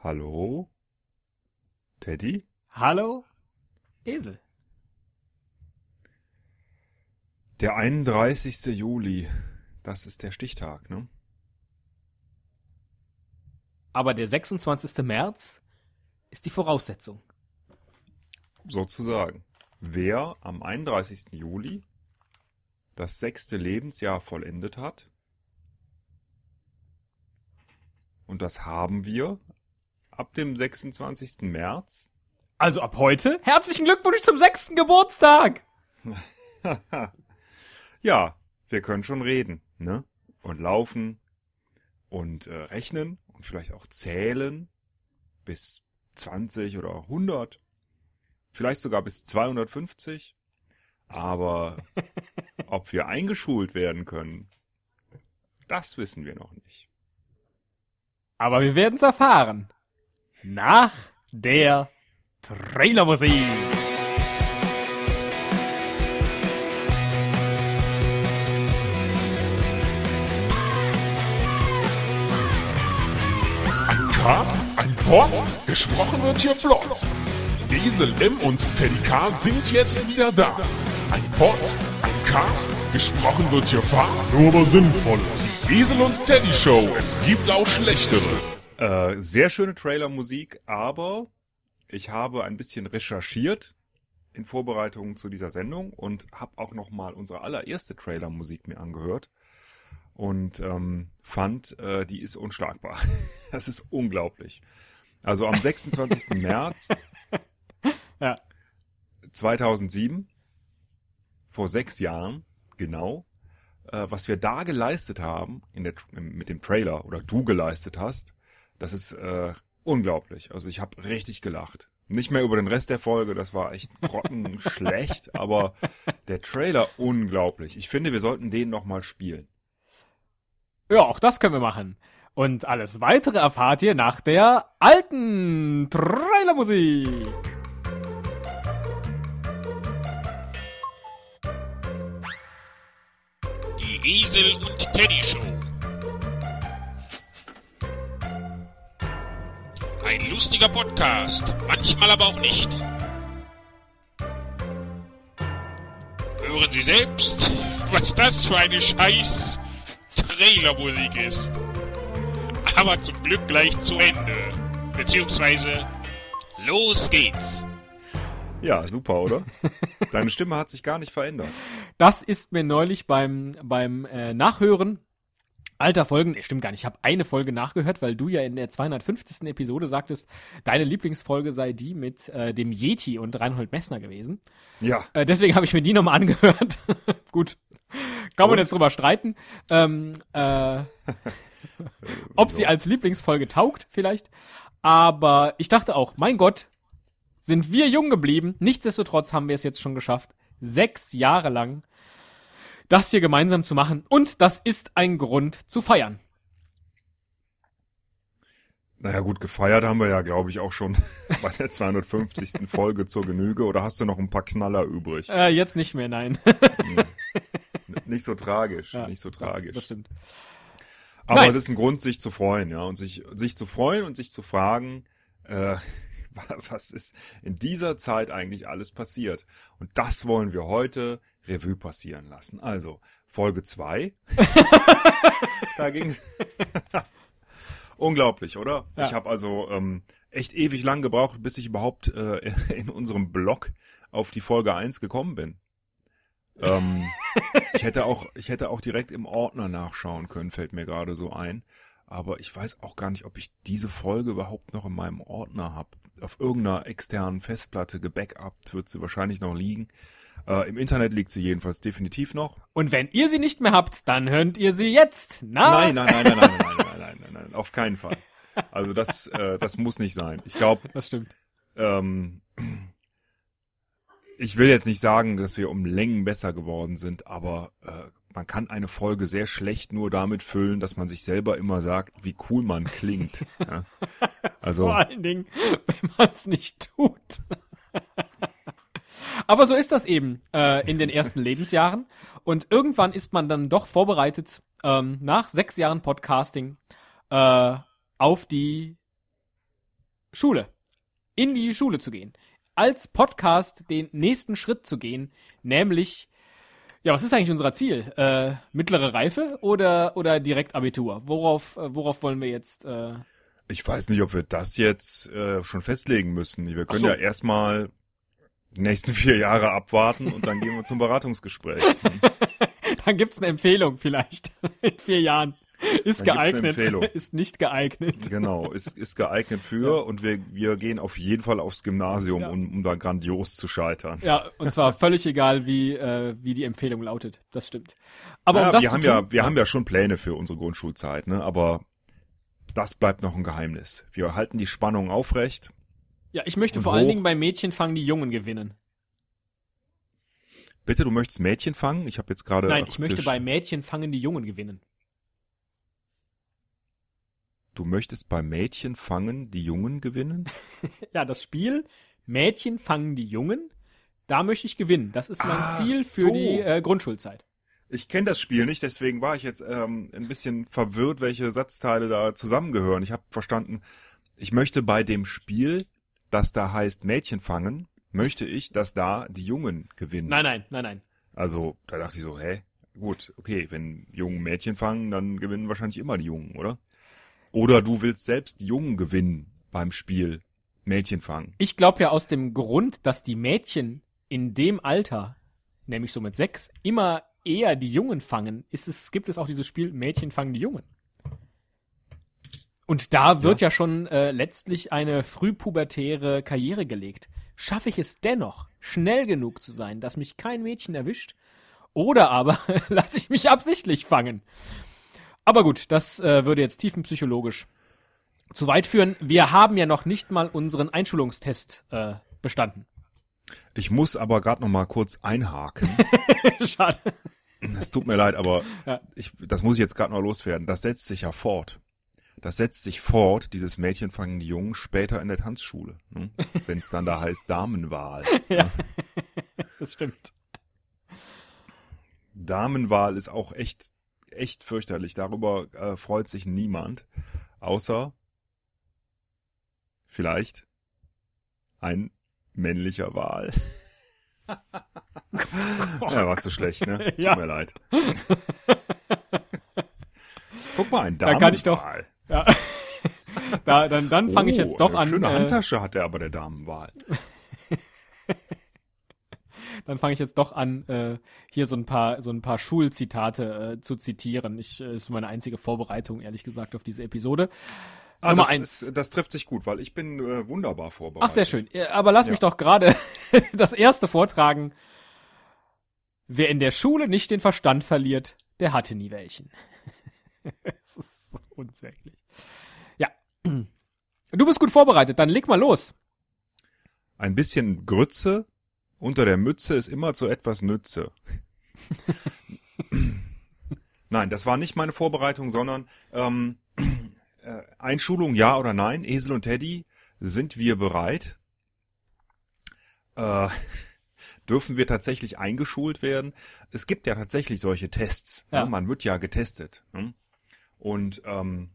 Hallo? Teddy? Hallo? Esel. Der 31. Juli, das ist der Stichtag, ne? Aber der 26. März ist die Voraussetzung. Sozusagen. Wer am 31. Juli das sechste Lebensjahr vollendet hat, und das haben wir ab dem 26. März. Also ab heute? Herzlichen Glückwunsch zum sechsten Geburtstag! ja, wir können schon reden, ne? Und laufen und äh, rechnen und vielleicht auch zählen bis 20 oder 100. Vielleicht sogar bis 250. Aber ob wir eingeschult werden können, das wissen wir noch nicht. Aber wir werden es erfahren. Nach der Trailermusik. Ein Cast, ein Pod, gesprochen wird hier flott. Esel M und Teddy K sind jetzt wieder da. Ein Pod, ein Cast, gesprochen wird hier fast, nur aber sinnvoll. Die Esel und Teddy Show, es gibt auch schlechtere. Äh, sehr schöne Trailermusik, aber ich habe ein bisschen recherchiert in Vorbereitung zu dieser Sendung und habe auch noch mal unsere allererste Trailermusik mir angehört und ähm, fand, äh, die ist unschlagbar. das ist unglaublich. Also am 26. März Ja. 2007, vor sechs Jahren, genau, äh, was wir da geleistet haben in der, mit dem Trailer oder du geleistet hast, das ist äh, unglaublich. Also ich habe richtig gelacht. Nicht mehr über den Rest der Folge, das war echt grottenschlecht, aber der Trailer unglaublich. Ich finde, wir sollten den nochmal spielen. Ja, auch das können wir machen. Und alles weitere erfahrt ihr nach der alten Trailermusik. Die Esel und Teddy Show. Ein lustiger Podcast, manchmal aber auch nicht. Hören Sie selbst, was das für eine scheiß Trailermusik ist. Aber zum Glück gleich zu Ende. Beziehungsweise, los geht's. Ja, super, oder? Deine Stimme hat sich gar nicht verändert. Das ist mir neulich beim, beim äh, Nachhören alter Folgen, nee, stimmt gar nicht, ich habe eine Folge nachgehört, weil du ja in der 250. Episode sagtest, deine Lieblingsfolge sei die mit äh, dem Yeti und Reinhold Messner gewesen. Ja, Äh, deswegen habe ich mir die nochmal angehört. Gut. Kann man jetzt drüber streiten. Ähm, äh, ob sie als Lieblingsfolge taugt, vielleicht. Aber ich dachte auch, mein Gott, sind wir jung geblieben. Nichtsdestotrotz haben wir es jetzt schon geschafft, sechs Jahre lang das hier gemeinsam zu machen. Und das ist ein Grund zu feiern. naja gut, gefeiert haben wir ja, glaube ich, auch schon bei der 250. Folge zur Genüge. Oder hast du noch ein paar Knaller übrig? Äh, jetzt nicht mehr, nein. Nicht so tragisch, Ja, nicht so das- tragisch. Das stimmt. Aber Nein. es ist ein Grund, sich zu freuen, ja, und sich, sich zu freuen und sich zu fragen, äh, was ist in dieser Zeit eigentlich alles passiert. Und das wollen wir heute Revue passieren lassen. Also, Folge zwei. da ging Unglaublich, oder? Ja. Ich habe also ähm, echt ewig lang gebraucht, bis ich überhaupt äh, in unserem Blog auf die Folge eins gekommen bin. Ähm, ich hätte auch, ich hätte auch direkt im Ordner nachschauen können, fällt mir gerade so ein. Aber ich weiß auch gar nicht, ob ich diese Folge überhaupt noch in meinem Ordner habe. Auf irgendeiner externen Festplatte gebackupt wird sie wahrscheinlich noch liegen. Äh, Im Internet liegt sie jedenfalls definitiv noch. Und wenn ihr sie nicht mehr habt, dann hört ihr sie jetzt. Na? Nein, nein, nein, nein, nein, nein, nein, nein, nein, nein, auf keinen Fall. Also das, äh, das muss nicht sein. Ich glaube, Das stimmt. ähm, ich will jetzt nicht sagen, dass wir um Längen besser geworden sind, aber äh, man kann eine Folge sehr schlecht nur damit füllen, dass man sich selber immer sagt, wie cool man klingt. Ja? Also Vor allen Dingen, wenn man es nicht tut. Aber so ist das eben äh, in den ersten Lebensjahren. Und irgendwann ist man dann doch vorbereitet, ähm, nach sechs Jahren Podcasting, äh, auf die Schule. In die Schule zu gehen. Als Podcast den nächsten Schritt zu gehen, nämlich, ja, was ist eigentlich unser Ziel? Äh, mittlere Reife oder, oder direkt Abitur? Worauf, äh, worauf wollen wir jetzt, äh, Ich weiß nicht, ob wir das jetzt äh, schon festlegen müssen. Wir können so. ja erstmal die nächsten vier Jahre abwarten und dann gehen wir zum Beratungsgespräch. dann gibt's eine Empfehlung vielleicht in vier Jahren. Ist Dann geeignet, ist nicht geeignet. genau, ist, ist geeignet für und wir, wir gehen auf jeden Fall aufs Gymnasium, Ja. um, um da grandios zu scheitern. Ja, und zwar völlig egal, wie, äh, wie die Empfehlung lautet. Das stimmt. Aber ja, um das wir haben tun, ja, wir haben ja schon Pläne für unsere Grundschulzeit, ne? Aber das bleibt noch ein Geheimnis. Wir halten die Spannung aufrecht. Ja, ich möchte und vor allen. Dingen beim Mädchen fangen die Jungen gewinnen. Bitte, du möchtest Mädchen fangen? Ich habe jetzt gerade. Nein, ich möchte bei Mädchen fangen die Jungen gewinnen. Du möchtest bei Mädchen fangen, die Jungen gewinnen? Ja, das Spiel Mädchen fangen die Jungen, da möchte ich gewinnen. Das ist mein Ach Ziel so. für die äh, Grundschulzeit. Ich kenne das Spiel nicht, deswegen war ich jetzt ähm, ein bisschen verwirrt, welche Satzteile da zusammengehören. Ich habe verstanden, ich möchte bei dem Spiel, das da heißt Mädchen fangen, möchte ich, dass da die Jungen gewinnen. Nein, nein, nein, nein. Also da dachte ich so, hä? Gut, okay, wenn Jungen Mädchen fangen, dann gewinnen wahrscheinlich immer die Jungen, oder? Oder du willst selbst die Jungen gewinnen beim Spiel Mädchen fangen. Ich glaube ja aus dem Grund, dass die Mädchen in dem Alter, nämlich so mit sechs, immer eher die Jungen fangen, ist es, gibt es auch dieses Spiel Mädchen fangen die Jungen. Und da wird ja, schon äh, letztlich eine frühpubertäre Karriere gelegt. Schaffe ich es dennoch, schnell genug zu sein, dass mich kein Mädchen erwischt? Oder aber lasse ich mich absichtlich fangen? Aber gut, das äh, würde jetzt tiefenpsychologisch zu weit führen. Wir haben ja noch nicht mal unseren Einschulungstest äh, bestanden. Ich muss aber gerade noch mal kurz einhaken. Schade. Es tut mir leid, aber Ja. ich, das muss ich jetzt gerade noch loswerden. Das setzt sich ja fort. Das setzt sich fort, dieses Mädchen fangen die Jungen später in der Tanzschule. Ne? Wenn es dann da heißt Damenwahl. Das stimmt. Damenwahl ist auch echt, echt fürchterlich. Darüber äh, freut sich niemand. Außer vielleicht ein männlicher Wahl. ja, war zu schlecht, ne? Tut Ja. mir leid. Guck mal, ein Da Damenwahl. kann ich doch- Ja. Da, dann dann fange ich Oh, jetzt doch eine an. Schöne Äh, Handtasche hat er aber der Damenwahl. dann fange ich jetzt doch an, äh, hier so ein paar so ein paar Schulzitate äh, zu zitieren. Ich äh, ist meine einzige Vorbereitung, ehrlich gesagt, auf diese Episode. Ah, Nummer das, eins. Ist, das trifft sich gut, weil ich bin äh, wunderbar vorbereitet. Ach, sehr schön. Äh, Aber lass mich Ja. doch gerade das erste vortragen. Wer in der Schule nicht den Verstand verliert, der hatte nie welchen. Es ist so unsäglich. Ja. Du bist gut vorbereitet, dann leg mal los. Ein bisschen Grütze unter der Mütze ist immer zu etwas Nütze. Nein, das war nicht meine Vorbereitung, sondern ähm, äh, Einschulung ja oder nein, Esel und Teddy, sind wir bereit? Äh, dürfen wir tatsächlich eingeschult werden? Es gibt ja tatsächlich solche Tests. Ja. Ne? Man wird ja getestet. Ne? Und ähm,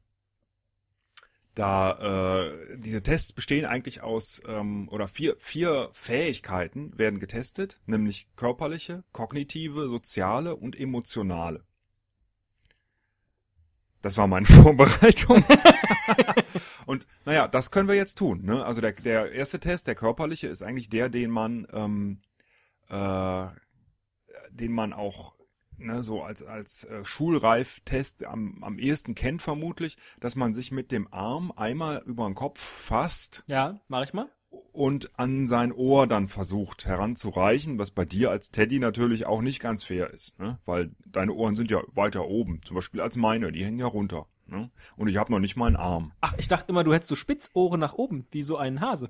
da äh, diese Tests bestehen eigentlich aus ähm, oder vier vier Fähigkeiten werden getestet, nämlich körperliche, kognitive, soziale und emotionale. Das war meine Vorbereitung. und naja, das können wir jetzt tun. Ne? Also der, der erste Test, der körperliche, ist eigentlich der, den man, ähm, äh, den man auch ne, so als als äh, Schulreiftest am, am ehesten kennt vermutlich, dass man sich mit dem Arm einmal über den Kopf fasst Ja, mach ich mal. und an sein Ohr dann versucht heranzureichen, was bei dir als Teddy natürlich auch nicht ganz fair ist, ne? weil deine Ohren sind ja weiter oben, zum Beispiel als meine, die hängen ja runter. Ne? Und ich habe noch nicht mal einen Arm. Ach, ich dachte immer, du hättest so Spitzohren nach oben, wie so ein Hase.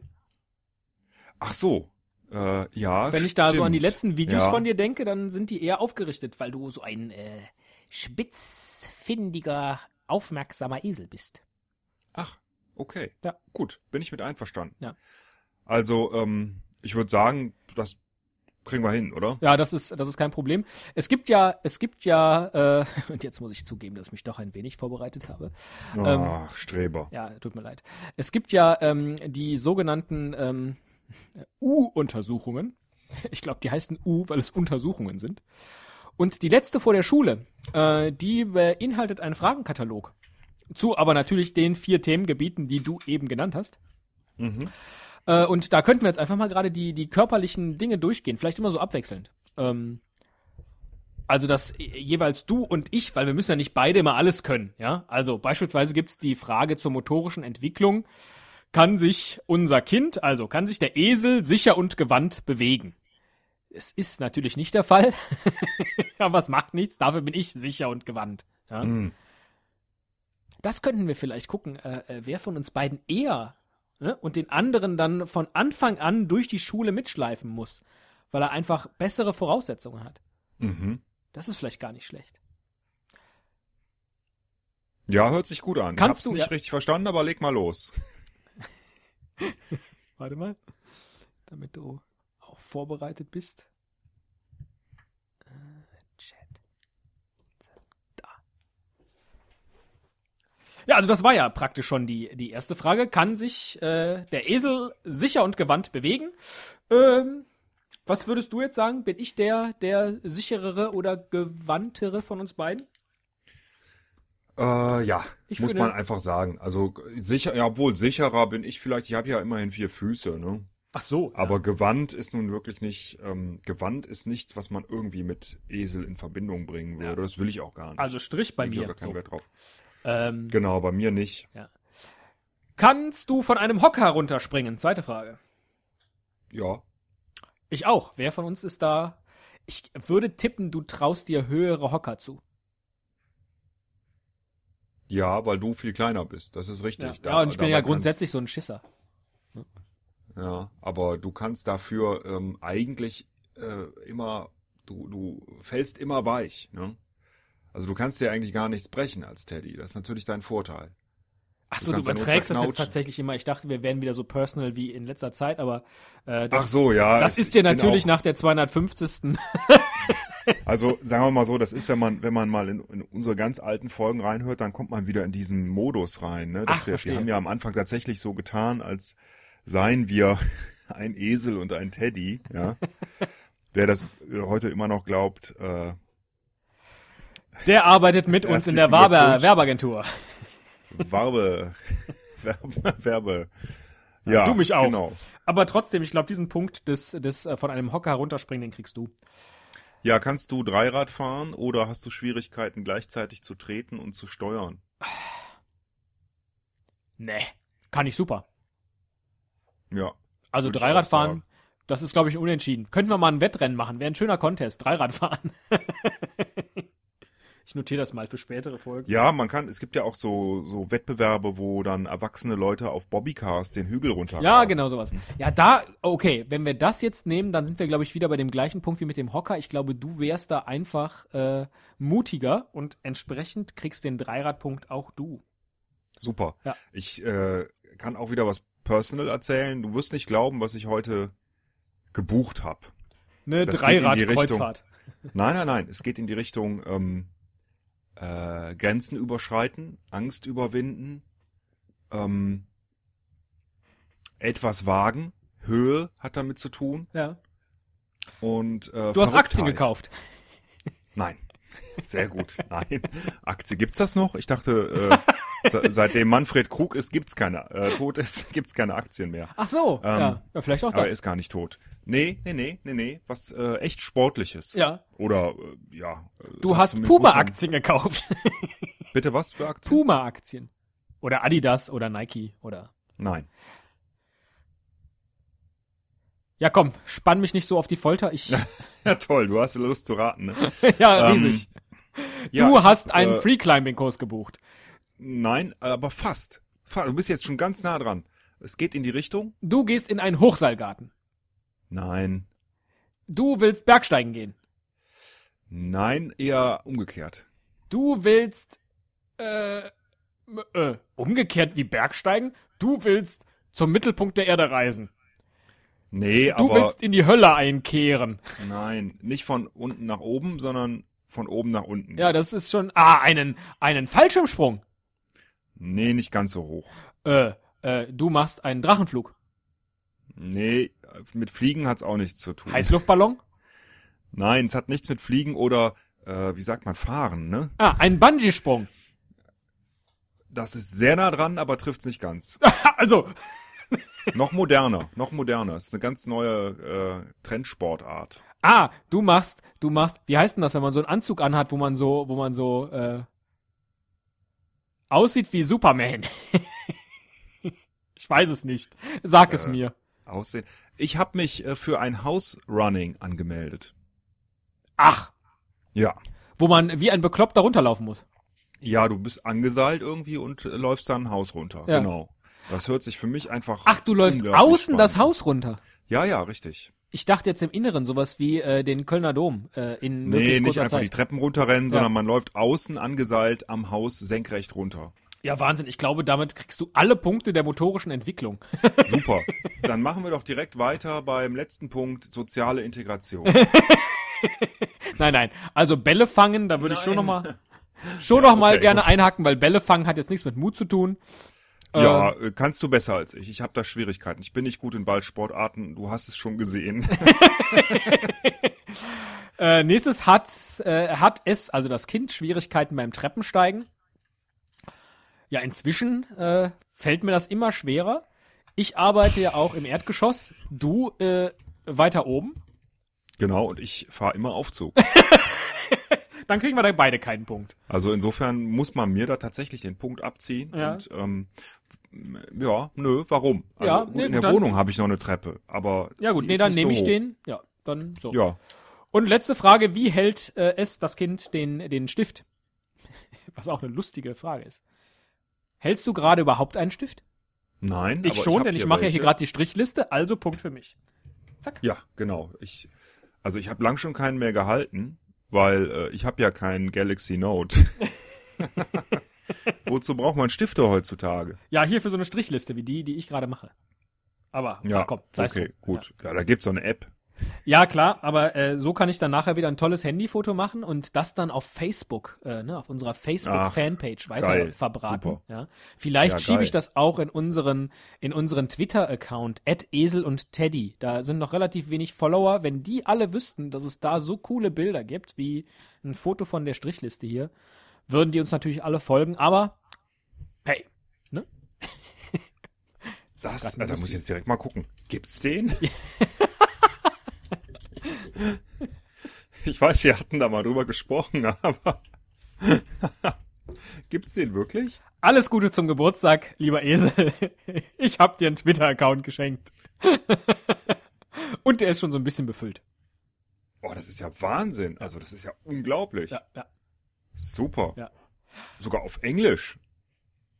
Ach so, äh, ja. Wenn ich da so an die letzten Videos ja. von dir denke, dann sind die eher aufgerichtet, weil du so ein äh, spitzfindiger, aufmerksamer Esel bist. Ach, okay. Ja. Gut, bin ich mit einverstanden. Ja. Also, ähm, ich würde sagen, das kriegen wir hin, oder? Ja, das ist, das ist kein Problem. Es gibt ja, es gibt ja, äh, und jetzt muss ich zugeben, dass ich mich doch ein wenig vorbereitet habe. Ähm, Ach, Streber. Ja, tut mir leid. Es gibt ja ähm, die sogenannten ähm, U-Untersuchungen. Ich glaube, die heißen U, weil es Untersuchungen sind. Und die letzte vor der Schule, äh, die beinhaltet einen Fragenkatalog. Zu aber natürlich den vier Themengebieten, die du eben genannt hast. Mhm. Äh, und da könnten wir jetzt einfach mal gerade die, die körperlichen Dinge durchgehen, vielleicht immer so abwechselnd. Ähm, also dass jeweils du und ich, weil wir müssen ja nicht beide immer alles können, ja. Also beispielsweise gibt's die Frage zur motorischen Entwicklung. Kann sich unser Kind, also kann sich der Esel sicher und gewandt bewegen? Es ist natürlich nicht der Fall, aber es macht nichts, dafür bin ich sicher und gewandt. Ja? Mhm. Das könnten wir vielleicht gucken, äh, äh, wer von uns beiden eher ne, und den anderen dann von Anfang an durch die Schule mitschleifen muss, weil er einfach bessere Voraussetzungen hat. Mhm. Das ist vielleicht gar nicht schlecht. Ja, hört sich gut an. Kannst Hab's du- nicht ja. richtig verstanden, aber leg mal los. Warte mal, damit du auch vorbereitet bist. Äh, Chat. Da. Ja, also das war ja praktisch schon die, die erste Frage. Kann sich äh, der Esel sicher und gewandt bewegen? Ähm, was würdest du jetzt sagen? Bin ich der, der sicherere oder gewandtere von uns beiden? Äh, ja, Ich muss finde- man einfach sagen. Also sicher, ja, obwohl sicherer bin ich vielleicht. Ich habe ja immerhin vier Füße, ne? Ach so. Aber Gewand ist nun wirklich nicht, ähm, Gewand ist nichts, was man irgendwie mit Esel in Verbindung bringen würde. Das will ich auch gar nicht. Also Strich bei Ich mir. gar keinen So. Wert drauf. Ähm, Genau, bei mir nicht. kannst du von einem Hocker runterspringen? Zweite Frage. Ja. Ich auch. Wer von uns ist da? Ich würde tippen, du traust dir höhere Hocker zu. Ja, weil du viel kleiner bist. Das ist richtig. Da- ja, und ich bin ja kannst- grundsätzlich so ein Schisser. Ja, aber du kannst dafür ähm, eigentlich äh, immer, du, du fällst immer weich, ne? Also du kannst dir eigentlich gar nichts brechen als Teddy. Das ist natürlich dein Vorteil. Ach Du so, du kannst ja überträgst das jetzt tatsächlich immer. Ich dachte, wir wären wieder so personal wie in letzter Zeit, aber äh, das, Ach so, ja. das ist dir natürlich nach der 250. Also sagen wir mal so, das ist, wenn man, wenn man mal in, in unsere ganz alten Folgen reinhört, dann kommt man wieder in diesen Modus rein. Ne? Dass Ach, wir, verstehe. wir haben ja am Anfang tatsächlich so getan, als seien wir ein Esel und ein Teddy. Ja. Wer das heute immer noch glaubt, äh, Der arbeitet mit uns in der Werbe. Werbeagentur. Warbe, Werbe, Werbe. Ja, du mich auch. Genau. Aber trotzdem, ich glaube, diesen Punkt des, des äh, von einem Hocker runterspringen, den kriegst du. Ja, kannst du Dreirad fahren oder hast du Schwierigkeiten gleichzeitig zu treten und zu steuern? Nee, kann ich super. Ja. Also Dreiradfahren, auch sagen. das ist, glaube ich, Unentschieden. Könnten wir mal ein Wettrennen machen. Wäre ein schöner Contest. Dreiradfahren. ich notiere das mal für spätere Folgen. Ja, man kann, es gibt ja auch so, so Wettbewerbe, wo dann erwachsene Leute auf Bobbycars den Hügel runter. Ja, genau sowas. Ja, da, okay, wenn wir das jetzt nehmen, dann sind wir, glaube ich, wieder bei dem gleichen Punkt wie mit dem Hocker. Ich glaube, du wärst da einfach äh, mutiger und entsprechend kriegst den Dreiradpunkt auch du. Super. Ja. Ich äh, kann auch wieder was personal erzählen. Du wirst nicht glauben, was ich heute gebucht habe. Eine Dreirad-Kreuzfahrt. Nein, nein, nein. Es geht in die Richtung ähm, äh, Grenzen überschreiten, Angst überwinden, ähm, etwas wagen. Höhe hat damit zu tun Ja. und äh, Du hast Aktien gekauft. Nein. Sehr gut. Nein. Aktie gibt's das noch? Ich dachte, äh, seitdem Manfred Krug ist, gibt's keine, äh, tot ist, gibt's keine Aktien mehr. Ach so, Ähm, ja. ja. Vielleicht auch Aber er das. ist gar nicht tot. Nee, nee, nee, nee, nee. Was äh, echt Sportliches. Ja. Oder äh, ja. äh, Du hast Puma-Aktien gekauft. Bitte was für Aktien? Puma-Aktien. Oder Adidas oder Nike oder. Nein. Ja, komm, spann mich nicht so auf die Folter. Ich, Ja, toll, du hast Lust zu raten, ne? ja, Ähm, riesig. Ja, du ich hast hab, einen äh, Free-Climbing-Kurs gebucht. Nein, aber fast. Fa- Du bist jetzt schon ganz nah dran. Es geht in die Richtung? Du gehst in einen Hochseilgarten. Nein. Du willst Bergsteigen gehen. Nein, eher umgekehrt. Du willst, äh, äh, umgekehrt wie Bergsteigen. Du willst zum Mittelpunkt der Erde reisen. Nee, Du aber willst in die Hölle einkehren. nein, nicht von unten nach oben, sondern von oben nach unten. Ja, das ist schon. Ah, einen, einen Fallschirmsprung. Nee, nicht ganz so hoch. Äh, äh, du machst einen Drachenflug. Nee, mit Fliegen hat's auch nichts zu tun. Heißluftballon. Nein, es hat nichts mit Fliegen oder, äh, wie sagt man, Fahren, ne? Ah, ein Bungee-Sprung. Das ist sehr nah dran, aber trifft's nicht ganz. Also, noch moderner, noch moderner. Ist eine ganz neue äh, Trendsportart. ah, du machst, du machst, wie heißt denn das, wenn man so einen Anzug anhat, wo man so, wo man so, äh, aussieht wie Superman? ich weiß es nicht. Sag es Äh. mir. Aussehen. Ich habe mich äh, für ein House Running angemeldet. Ach, Ja. wo man wie ein Bekloppter runterlaufen muss. Ja, du bist angeseilt irgendwie und äh, läufst dann ein Haus runter. Ja. Genau. Das hört sich für mich einfach. Ach, du läufst außen das spannend Haus runter. Ja, ja, richtig. Ich dachte jetzt im Inneren sowas wie äh, den Kölner Dom äh, in Nee, nicht einfach die Zeit. Treppen runterrennen, Ja. sondern man läuft außen angeseilt am Haus senkrecht runter. Ja, Wahnsinn. Ich glaube, damit kriegst du alle Punkte der motorischen Entwicklung. Super. Dann machen wir doch direkt weiter beim letzten Punkt, soziale Integration. nein, nein. Also Bälle fangen, da würde ich schon Nein. noch mal schon noch mal okay, gerne gut. einhaken, weil Bälle fangen hat jetzt nichts mit Mut zu tun. Ja, äh, kannst du besser als ich. Ich habe da Schwierigkeiten. Ich bin nicht gut in Ballsportarten. Du hast es schon gesehen. Äh, nächstes hat, äh, hat es, also das Kind, Schwierigkeiten beim Treppensteigen. Ja, inzwischen äh, fällt mir das immer schwerer. Ich arbeite ja auch im Erdgeschoss, du äh, weiter oben. genau, und ich fahre immer Aufzug. Dann kriegen wir da beide keinen Punkt. Also insofern muss man mir da tatsächlich den Punkt abziehen. Ja. Und ähm, ja, nö, warum? Also Ja, nee, in der dann- Wohnung habe ich noch eine Treppe, aber Ja gut, nee, dann nehme so ich den. Ja, dann so. Ja, Und letzte Frage, wie hält äh, es das Kind den, den Stift? Was auch eine lustige Frage ist. Hältst du gerade überhaupt einen Stift? nein. Ich schon, hab denn ich mache ja hier gerade die Strichliste, also Punkt für mich. Ja, genau. Ich, also ich habe lang schon keinen mehr gehalten, weil äh, ich habe ja keinen Galaxy Note. Wozu braucht man Stifte heutzutage? Ja, hier für so eine Strichliste wie die, die ich gerade mache. Aber, Ja, komm, sei okay, gut. Ja. da gibt's so eine App. Ja, klar, aber äh, so kann ich dann nachher wieder ein tolles Handyfoto machen und das dann auf Facebook, äh, ne, auf unserer Facebook-Fanpage weiter geil, verbreiten. super. Ja. Vielleicht Ja, schiebe ich das auch in unseren, in unseren Twitter-Account, Esel und Teddy. Da sind noch relativ wenig Follower. Wenn die alle wüssten, dass es da so coole Bilder gibt, wie ein Foto von der Strichliste hier, würden die uns natürlich alle folgen, aber hey, ne? Das, äh, da muss ich jetzt direkt mal gucken. Gibt's den? ich weiß, wir hatten da mal drüber gesprochen, aber gibt's den wirklich? Alles Gute zum Geburtstag, lieber Esel. Ich hab dir einen Twitter-Account geschenkt. Und der ist schon so ein bisschen befüllt. Boah, das ist ja Wahnsinn. Also das ist ja unglaublich. Ja, ja. Super. Ja. Sogar auf Englisch.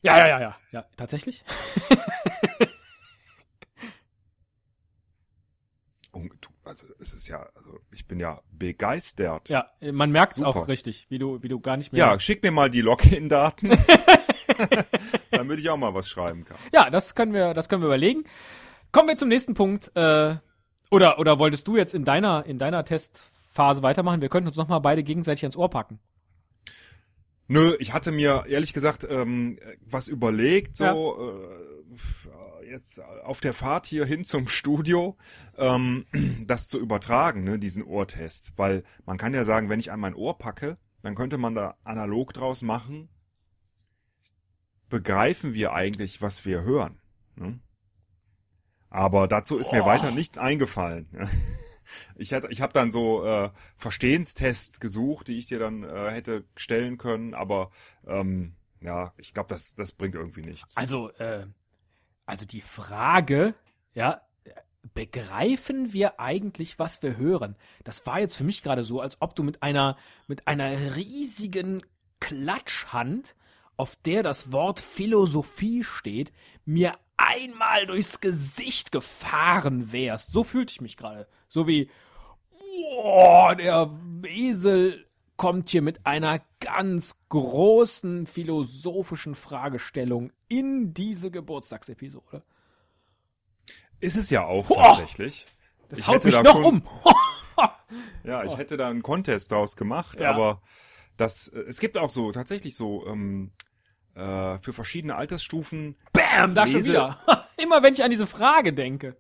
Ja, ja, ja, ja. Ja, tatsächlich. Und du- Also es ist ja, also ich bin ja begeistert. Ja, man merkt es auch richtig, wie du, wie du gar nicht mehr. Ja, schick mir mal die Login-Daten, damit ich auch mal was schreiben kann. Ja, das können wir, das können wir überlegen. Kommen wir zum nächsten Punkt. Äh, oder, oder wolltest du jetzt in deiner, in deiner Testphase weitermachen? Wir könnten uns nochmal beide gegenseitig ans Ohr packen. Nö, ich hatte mir ehrlich gesagt ähm, was überlegt, so äh, f- jetzt auf der Fahrt hier hin zum Studio, ähm, das zu übertragen, ne, diesen Ohrtest. Weil man kann ja sagen, wenn ich an mein Ohr packe, dann könnte man da analog draus machen. Begreifen wir eigentlich, was wir hören? Ne? Aber dazu ist mir Boah. weiter nichts eingefallen. Ich, hatte, ich habe dann so äh, Verstehenstests gesucht, die ich dir dann äh, hätte stellen können, aber ähm, ja, ich glaube, das, das bringt irgendwie nichts. Also, äh, also die Frage, ja, begreifen wir eigentlich, was wir hören? Das war jetzt für mich gerade so, als ob du mit einer, mit einer riesigen Klatschhand, auf der das Wort Philosophie steht, mir einmal durchs Gesicht gefahren wärst. So fühlte ich mich gerade. So wie, boah, der Esel kommt hier mit einer ganz großen philosophischen Fragestellung in diese Geburtstagsepisode. Ist es ja auch Boah. tatsächlich. Das Ich haut mich da noch schon- um. Ja, ich hätte da einen Contest draus gemacht, Ja. aber das, es gibt auch so, tatsächlich so, ähm, äh, für verschiedene Altersstufen Bam, da schon Lese- wieder. Immer wenn ich an diese Frage denke.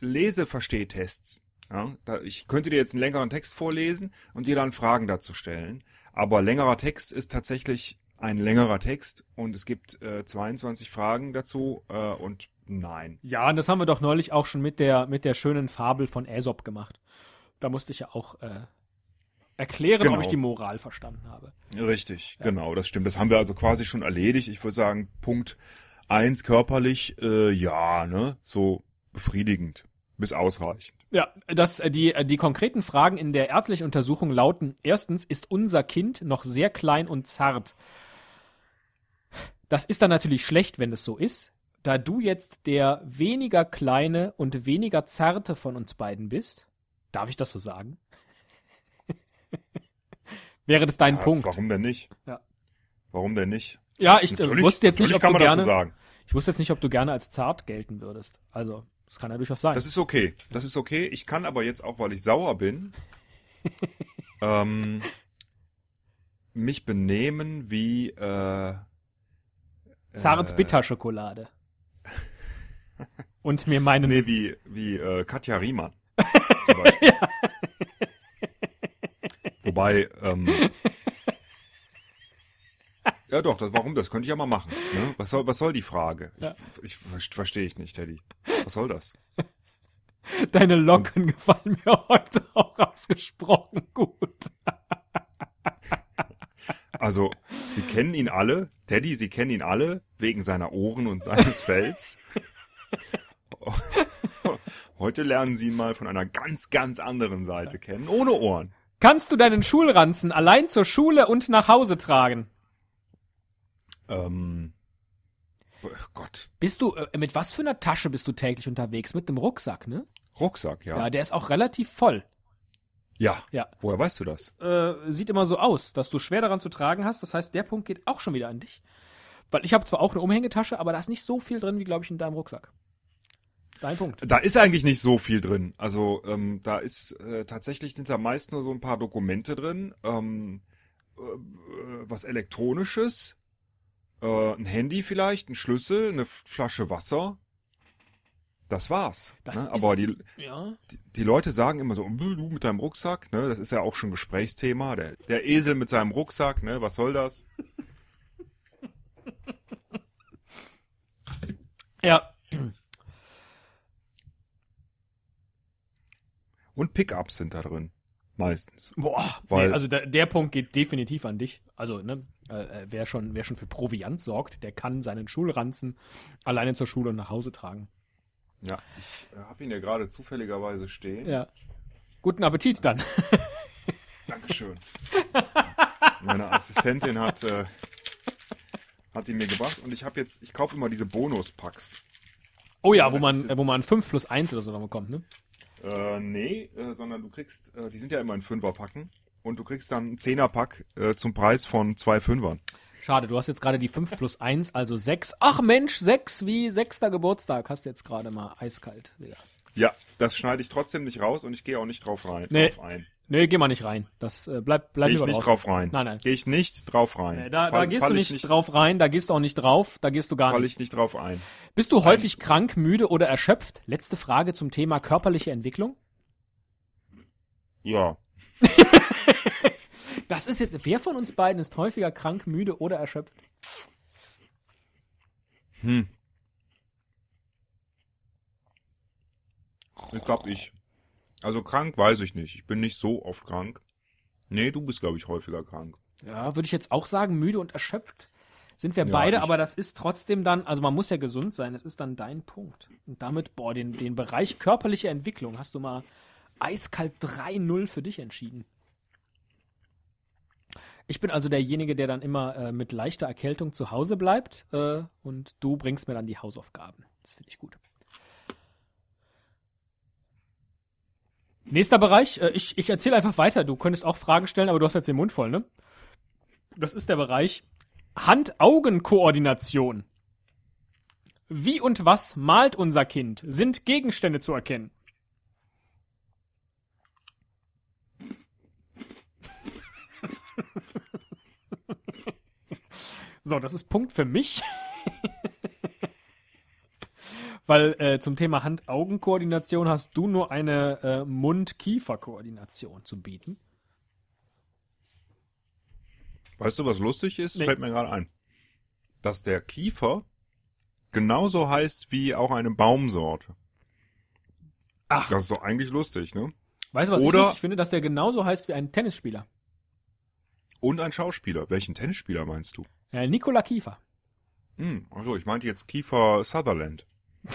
Leseverstehtests. Ja, da, ich könnte dir jetzt einen längeren Text vorlesen und dir dann Fragen dazu stellen. Aber längerer Text ist tatsächlich ein längerer Text und es gibt äh, 22 Fragen dazu äh, und nein. Ja, und das haben wir doch neulich auch schon mit der, mit der schönen Fabel von Aesop gemacht. Da musste ich ja auch äh, erklären, ob Genau. ich die Moral verstanden habe. Richtig, genau, das stimmt. Das haben wir also quasi schon erledigt. Ich würde sagen, Punkt eins körperlich, äh, ja, ne, so befriedigend bis ausreichend. Ja, das, äh, die, äh, die konkreten Fragen in der ärztlichen Untersuchung lauten, erstens, ist unser Kind noch sehr klein und zart? Das ist dann natürlich schlecht, wenn es so ist, da du jetzt der weniger kleine und weniger zarte von uns beiden bist. Darf ich das so sagen? Wäre das dein Ja, Punkt? Warum denn nicht? Ja. Warum denn nicht? Ja, ich äh, wusste jetzt nicht, ob kann du gerne, so sagen. ich wusste jetzt nicht, ob du gerne als zart gelten würdest. Also, das kann ja durchaus sein. Das ist okay. Das ist okay. Ich kann aber jetzt auch, weil ich sauer bin, ähm, mich benehmen wie äh, zart Bitterschokolade. Und mir meinen nee, wie wie äh, Katja Riemann. Zum Beispiel. Wobei, ähm, ja doch, das, warum? Das könnte ich ja mal machen. Ne? Was soll was soll die Frage? Ja. Ich, ich verstehe ich nicht, Teddy. Was soll das? Deine Locken gefallen mir heute auch ausgesprochen gut. Also, Sie kennen ihn alle, Teddy, Sie kennen ihn alle, wegen seiner Ohren und seines Fells. Heute lernen Sie ihn mal von einer ganz, ganz anderen Seite kennen, ohne Ohren. Kannst du deinen Schulranzen allein zur Schule und nach Hause tragen? Ähm, oh Gott, Bist du, äh, mit was für einer Tasche bist du täglich unterwegs? Mit dem Rucksack, ne? Rucksack, ja. Ja, der ist auch relativ voll. Ja. Ja. Woher weißt du das? Äh, sieht immer so aus, dass du schwer daran zu tragen hast. Das heißt, der Punkt geht auch schon wieder an dich. Weil ich habe zwar auch eine Umhängetasche, aber da ist nicht so viel drin, wie, glaube ich, in deinem Rucksack. Dein Punkt. Da ist eigentlich nicht so viel drin. Also ähm, da ist äh, tatsächlich sind da meist nur so ein paar Dokumente drin, ähm, äh, äh, was elektronisches, äh, ein Handy vielleicht, ein Schlüssel, eine Flasche Wasser. Das war's. Das ne? ist- Aber die, Ja. die, die Leute sagen immer so, "Hm, du mit deinem Rucksack, ne? Das ist ja auch schon Gesprächsthema. Der, der Esel mit seinem Rucksack, ne? Was soll das? Ja. Und Pickups sind da drin. Meistens. Boah, Weil- nee, also der, der Punkt geht definitiv an dich. Also, ne, äh, äh, wer schon, wer schon für Proviant sorgt, der kann seinen Schulranzen alleine zur Schule und nach Hause tragen. Ja, ich äh, habe ihn ja gerade zufälligerweise stehen. Ja. Guten Appetit dann. Dankeschön. Meine Assistentin hat, äh, hat die mir gebracht und ich habe jetzt, ich kaufe immer diese Bonuspacks. Oh ja, wo man, wo man 5 plus 1 oder so noch bekommt, ne? Äh, nee, äh, sondern du kriegst, äh, die sind ja immer in Fünferpacken und du kriegst dann einen Zehnerpack äh, zum Preis von zwei Fünfern. Schade, du hast jetzt gerade die 5 plus 1, also 6. Ach Mensch, 6 wie sechster Geburtstag. Hast du jetzt gerade mal eiskalt wieder. Ja, das schneide ich trotzdem nicht raus und ich gehe auch nicht drauf rein. Nee. Drauf ein. Nee, geh mal nicht rein. Das äh, bleibt bleib Gehe ich nicht raus. drauf rein. Nein, nein. Gehe ich nicht drauf rein. Nee, da, da Fall- gehst fall du ich nicht, drauf rein, da gehst du auch nicht drauf, da gehst du gar Fall nicht. ich nicht drauf ein. Bist du häufig krank, müde oder erschöpft? Letzte Frage zum Thema körperliche Entwicklung. Ja. Das ist jetzt, wer von uns beiden ist häufiger krank, müde oder erschöpft? Hm. Ich glaube ich. Also krank weiß ich nicht. Ich bin nicht so oft krank. Nee, du bist, glaube ich, häufiger krank. Ja, würde ich jetzt auch sagen, müde und erschöpft sind wir Ja, beide, aber das ist trotzdem dann, also man muss ja gesund sein, es ist dann dein Punkt. Und damit, boah, den, den Bereich körperliche Entwicklung hast du mal eiskalt 3-0 für dich entschieden. Ich bin also derjenige, der dann immer äh, mit leichter Erkältung zu Hause bleibt äh, und du bringst mir dann die Hausaufgaben. Das finde ich gut. Nächster Bereich, äh, ich, ich erzähle einfach weiter. Du könntest auch Fragen stellen, aber du hast jetzt den Mund voll, ne? Das ist der Bereich Hand-Augen-Koordination. Wie und was malt unser Kind? Sind Gegenstände zu erkennen? so, das ist Punkt für mich. Weil äh, zum Thema Hand-Augen-Koordination hast du nur eine äh, Mund-Kiefer-Koordination zu bieten. Weißt du, was lustig ist? Nee. Fällt mir gerade ein. Dass der Kiefer genauso heißt wie auch eine Baumsorte. Ach. Das ist doch eigentlich lustig, ne? Weißt du, was Oder- ich lustig finde? Dass der genauso heißt wie ein Tennisspieler. Und ein Schauspieler. Welchen Tennisspieler meinst du? Äh, Nikola Kiefer. Hm, also ich meinte jetzt Kiefer Sutherland.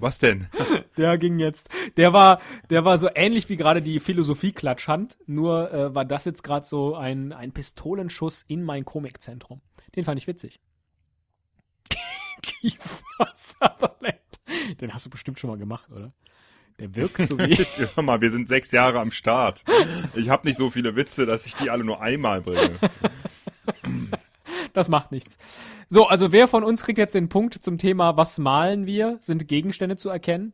Was denn? Der ging jetzt. Der war, der war so ähnlich wie gerade die Philosophie-Klatschhand, nur äh, war das jetzt gerade so ein, ein Pistolenschuss in mein Komikzentrum. Den fand ich witzig. Kiefer Sutherland. Den hast du bestimmt schon mal gemacht, oder? Der wirkt so wie. Hör mal, wir sind sechs Jahre am Start. Ich habe nicht so viele Witze, dass ich die alle nur einmal bringe. Das macht nichts. So, also wer von uns kriegt jetzt den Punkt zum Thema, was malen wir? Sind Gegenstände zu erkennen?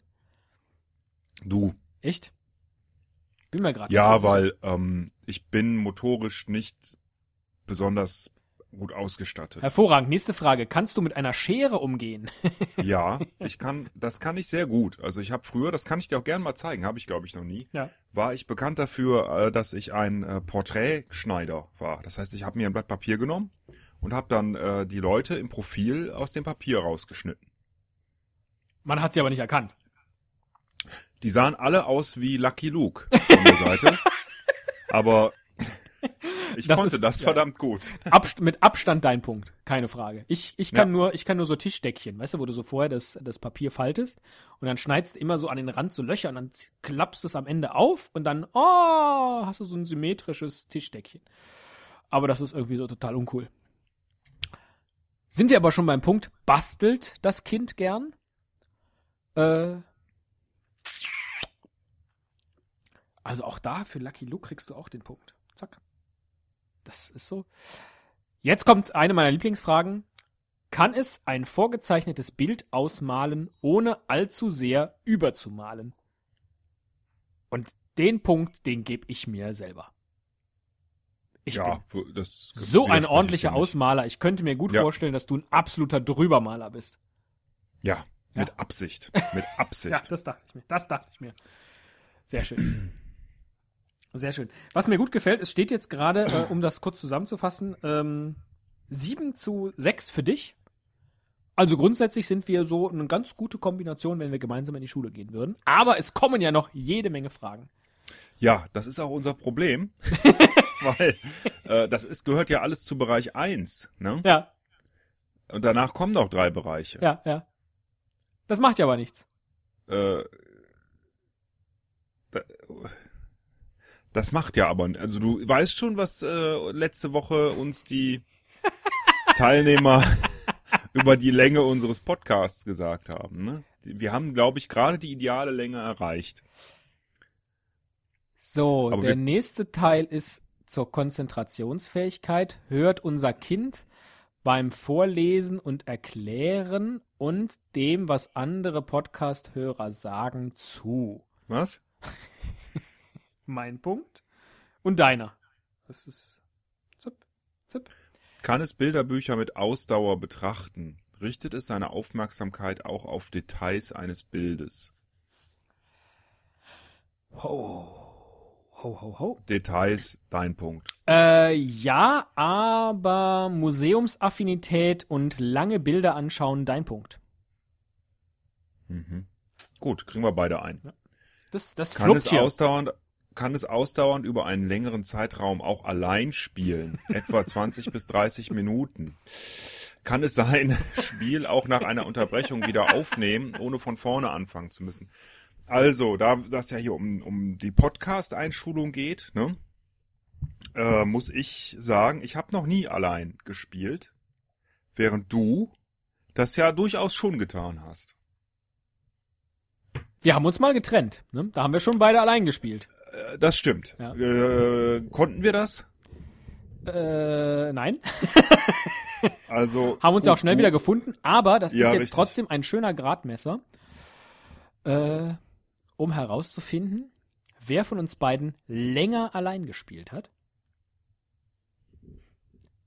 Du. Echt? Bin mir gerade. Ja, weil ähm, ich bin motorisch nicht besonders gut ausgestattet. Hervorragend. Nächste Frage. Kannst du mit einer Schere umgehen? Ja, ich kann, das kann ich sehr gut. Also ich habe früher, das kann ich dir auch gerne mal zeigen, habe ich glaube ich noch nie. Ja. War ich bekannt dafür, äh, dass ich ein äh, Porträtschneider war. Das heißt, ich habe mir ein Blatt Papier genommen und habe dann äh, die Leute im Profil aus dem Papier rausgeschnitten. Man hat sie aber nicht erkannt. Die sahen alle aus wie Lucky Luke von der Seite. Aber ich Das konnte ist- das ja. verdammt gut. Abst mit Abstand dein Punkt, keine Frage. Ich, ich kann Ja. nur, ich kann nur so Tischdeckchen, weißt du, wo du so vorher das, das Papier faltest und dann schneidest immer so an den Rand so Löcher und dann klappst es am Ende auf und dann, oh, hast du so ein symmetrisches Tischdeckchen. Aber das ist irgendwie so total uncool. Sind wir aber schon beim Punkt, bastelt das Kind gern? Äh, also auch da für Lucky Luke kriegst du auch den Punkt. Zack. Das ist so. Jetzt kommt eine meiner Lieblingsfragen. Kann es ein vorgezeichnetes Bild ausmalen, ohne allzu sehr überzumalen? Und den Punkt, den gebe ich mir selber. Ich ja, bin das so ein ich ordentlicher nicht. Ausmaler. Ich könnte mir gut Ja. vorstellen, dass du ein absoluter Drübermaler bist. Ja, mit Ja. Absicht. Mit Absicht. Ja, das dachte ich mir. Das dachte ich mir. Sehr schön. Sehr schön. Was mir gut gefällt, es steht jetzt gerade, äh, um das kurz zusammenzufassen, ähm, 7 zu 6 für dich. Also grundsätzlich sind wir so eine ganz gute Kombination, wenn wir gemeinsam in die Schule gehen würden. Aber es kommen ja noch jede Menge Fragen. Ja, das ist auch unser Problem. Weil äh, das ist, gehört ja alles zu Bereich 1. Ne? Ja, Und danach kommen noch drei Bereiche. ja, ja. Das macht ja aber nichts. Äh, da, das macht ja aber, also du weißt schon, was äh, letzte Woche uns die Teilnehmer über die Länge unseres Podcasts gesagt haben. Ne? Wir haben, glaube ich, gerade die ideale Länge erreicht. So, Aber der nächste Teil ist zur Konzentrationsfähigkeit. Hört unser Kind beim Vorlesen und Erklären und dem, was andere Podcast-Hörer sagen, zu. Was? Mein Punkt. Und deiner. Das ist. Zip, zip. Kann es Bilderbücher mit Ausdauer betrachten? Richtet es seine Aufmerksamkeit auch auf Details eines Bildes? Ho. Ho, ho, ho. Details, dein Punkt. Äh, ja, aber Museumsaffinität und lange Bilder anschauen, dein Punkt. Mhm. Gut, kriegen wir beide ein. Das, das Kann es hier. ausdauernd, kann es ausdauernd über einen längeren Zeitraum auch allein spielen, etwa 20 bis 30 Minuten? Kann es sein Spiel auch nach einer Unterbrechung wieder aufnehmen, ohne von vorne anfangen zu müssen? Also, da das ja hier um, um die Podcast-Einschulung geht, ne, äh, muss ich sagen, ich habe noch nie allein gespielt, während du das ja durchaus schon getan hast. Wir haben uns mal getrennt. Ne? Da haben wir schon beide allein gespielt. Äh, Das stimmt. Ja. Äh, konnten wir das? Äh, nein. Also Haben uns ja auch schnell wieder gefunden, aber das Ja, ist jetzt richtig. trotzdem ein schöner Gradmesser, äh, um herauszufinden, wer von uns beiden länger allein gespielt hat.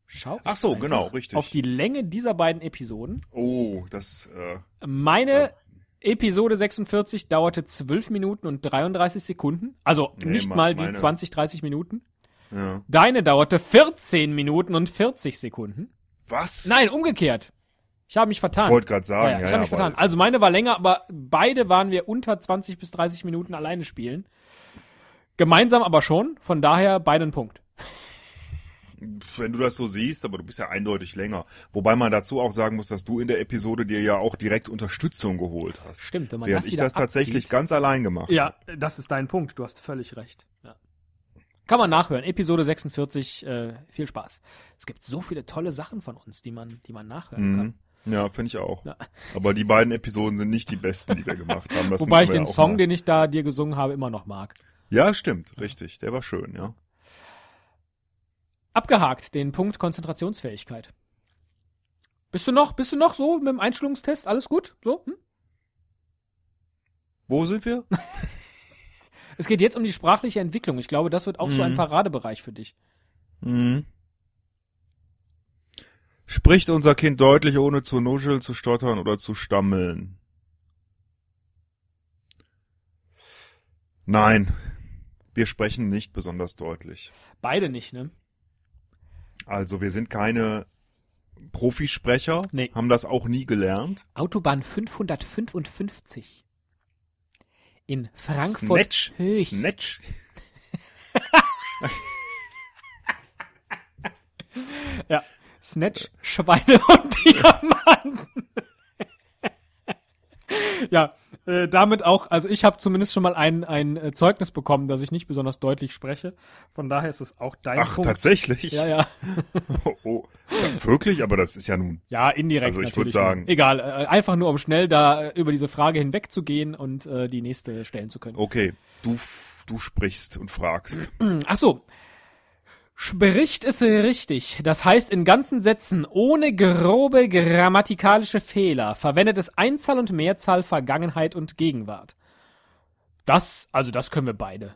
Schau Ach so, genau, richtig. auf die Länge dieser beiden Episoden. Oh, das äh, Meine Episode 46 dauerte 12 Minuten und 33 Sekunden. Also Nee, nicht ma- mal die meine- 20, 30 Minuten. ja. Deine dauerte 14 Minuten und 40 Sekunden. Was? Nein, umgekehrt. Ich habe mich vertan. Ich wollte gerade sagen, ja, ja, ich habe mich vertan. Also meine war länger, aber beide waren wir unter 20 bis 30 Minuten alleine spielen. Gemeinsam aber schon, von daher beide ein Punkt. Wenn du das so siehst, aber du bist ja eindeutig länger. Wobei man dazu auch sagen muss, dass du in der Episode dir ja auch direkt Unterstützung geholt hast. Stimmt, wenn man Während das ich das tatsächlich abzieht. ganz allein gemacht Ja, das ist dein Punkt. Du hast völlig recht. Ja. Kann man nachhören. Episode 46, äh, viel Spaß. Es gibt so viele tolle Sachen von uns, die man, die man nachhören Mhm. kann. Ja, finde ich auch. Ja. Aber die beiden Episoden sind nicht die besten, die wir gemacht haben. Das Wobei ich den Song, mal- den ich da dir gesungen habe, immer noch mag. Ja, stimmt, richtig. Der war schön, ja. Abgehakt, den Punkt Konzentrationsfähigkeit. Bist du noch, bist du noch so mit dem Einstellungstest? Alles gut? So? Hm? Wo sind wir? Es geht jetzt um die sprachliche Entwicklung. Ich glaube, das wird auch so ein Mhm. Paradebereich für dich. Mhm. Spricht unser Kind deutlich, ohne zu nuscheln, zu stottern oder zu stammeln? Nein, wir sprechen nicht besonders deutlich. Beide nicht, ne? Also wir sind keine Profisprecher, Nee. haben das auch nie gelernt. Autobahn 555. In Frankfurt Snatch, Höchst. Snatch. Ja. Snatch, Schweine und Diamanten. ja, äh, damit auch, also ich habe zumindest schon mal ein, ein äh, Zeugnis bekommen, dass ich nicht besonders deutlich spreche. Von daher ist es auch dein Ach, Punkt. tatsächlich? Ja, ja. Oh, oh. Ja, wirklich? Aber das ist ja nun. Ja, indirekt Also ich natürlich. würd sagen- Egal, äh, einfach nur um schnell da äh, über diese Frage hinwegzugehen und äh, die nächste stellen zu können. Okay, du, du sprichst und fragst. Ach so. Spricht es richtig, das heißt in ganzen Sätzen ohne grobe grammatikalische Fehler, verwendet es Einzahl und Mehrzahl, Vergangenheit und Gegenwart. Das, also das können wir beide.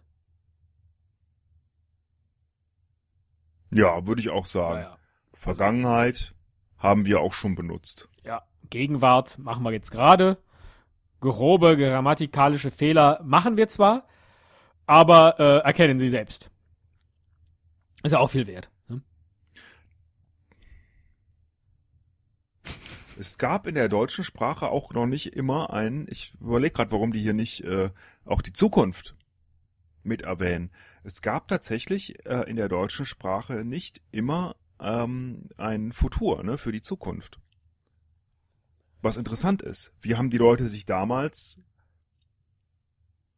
Ja, würde ich auch sagen. Ja, Vergangenheit haben wir auch schon benutzt. ja. Gegenwart machen wir jetzt gerade. Grobe grammatikalische Fehler machen wir zwar, aber äh, erkennen Sie selbst. Ist ja auch viel wert. Ne? Es gab in der deutschen Sprache auch noch nicht immer ein, ich überlege gerade, warum die hier nicht äh, auch die Zukunft mit erwähnen. Es gab tatsächlich äh, in der deutschen Sprache nicht immer ähm, ein Futur ne, für die Zukunft. Was interessant ist, wie haben die Leute sich damals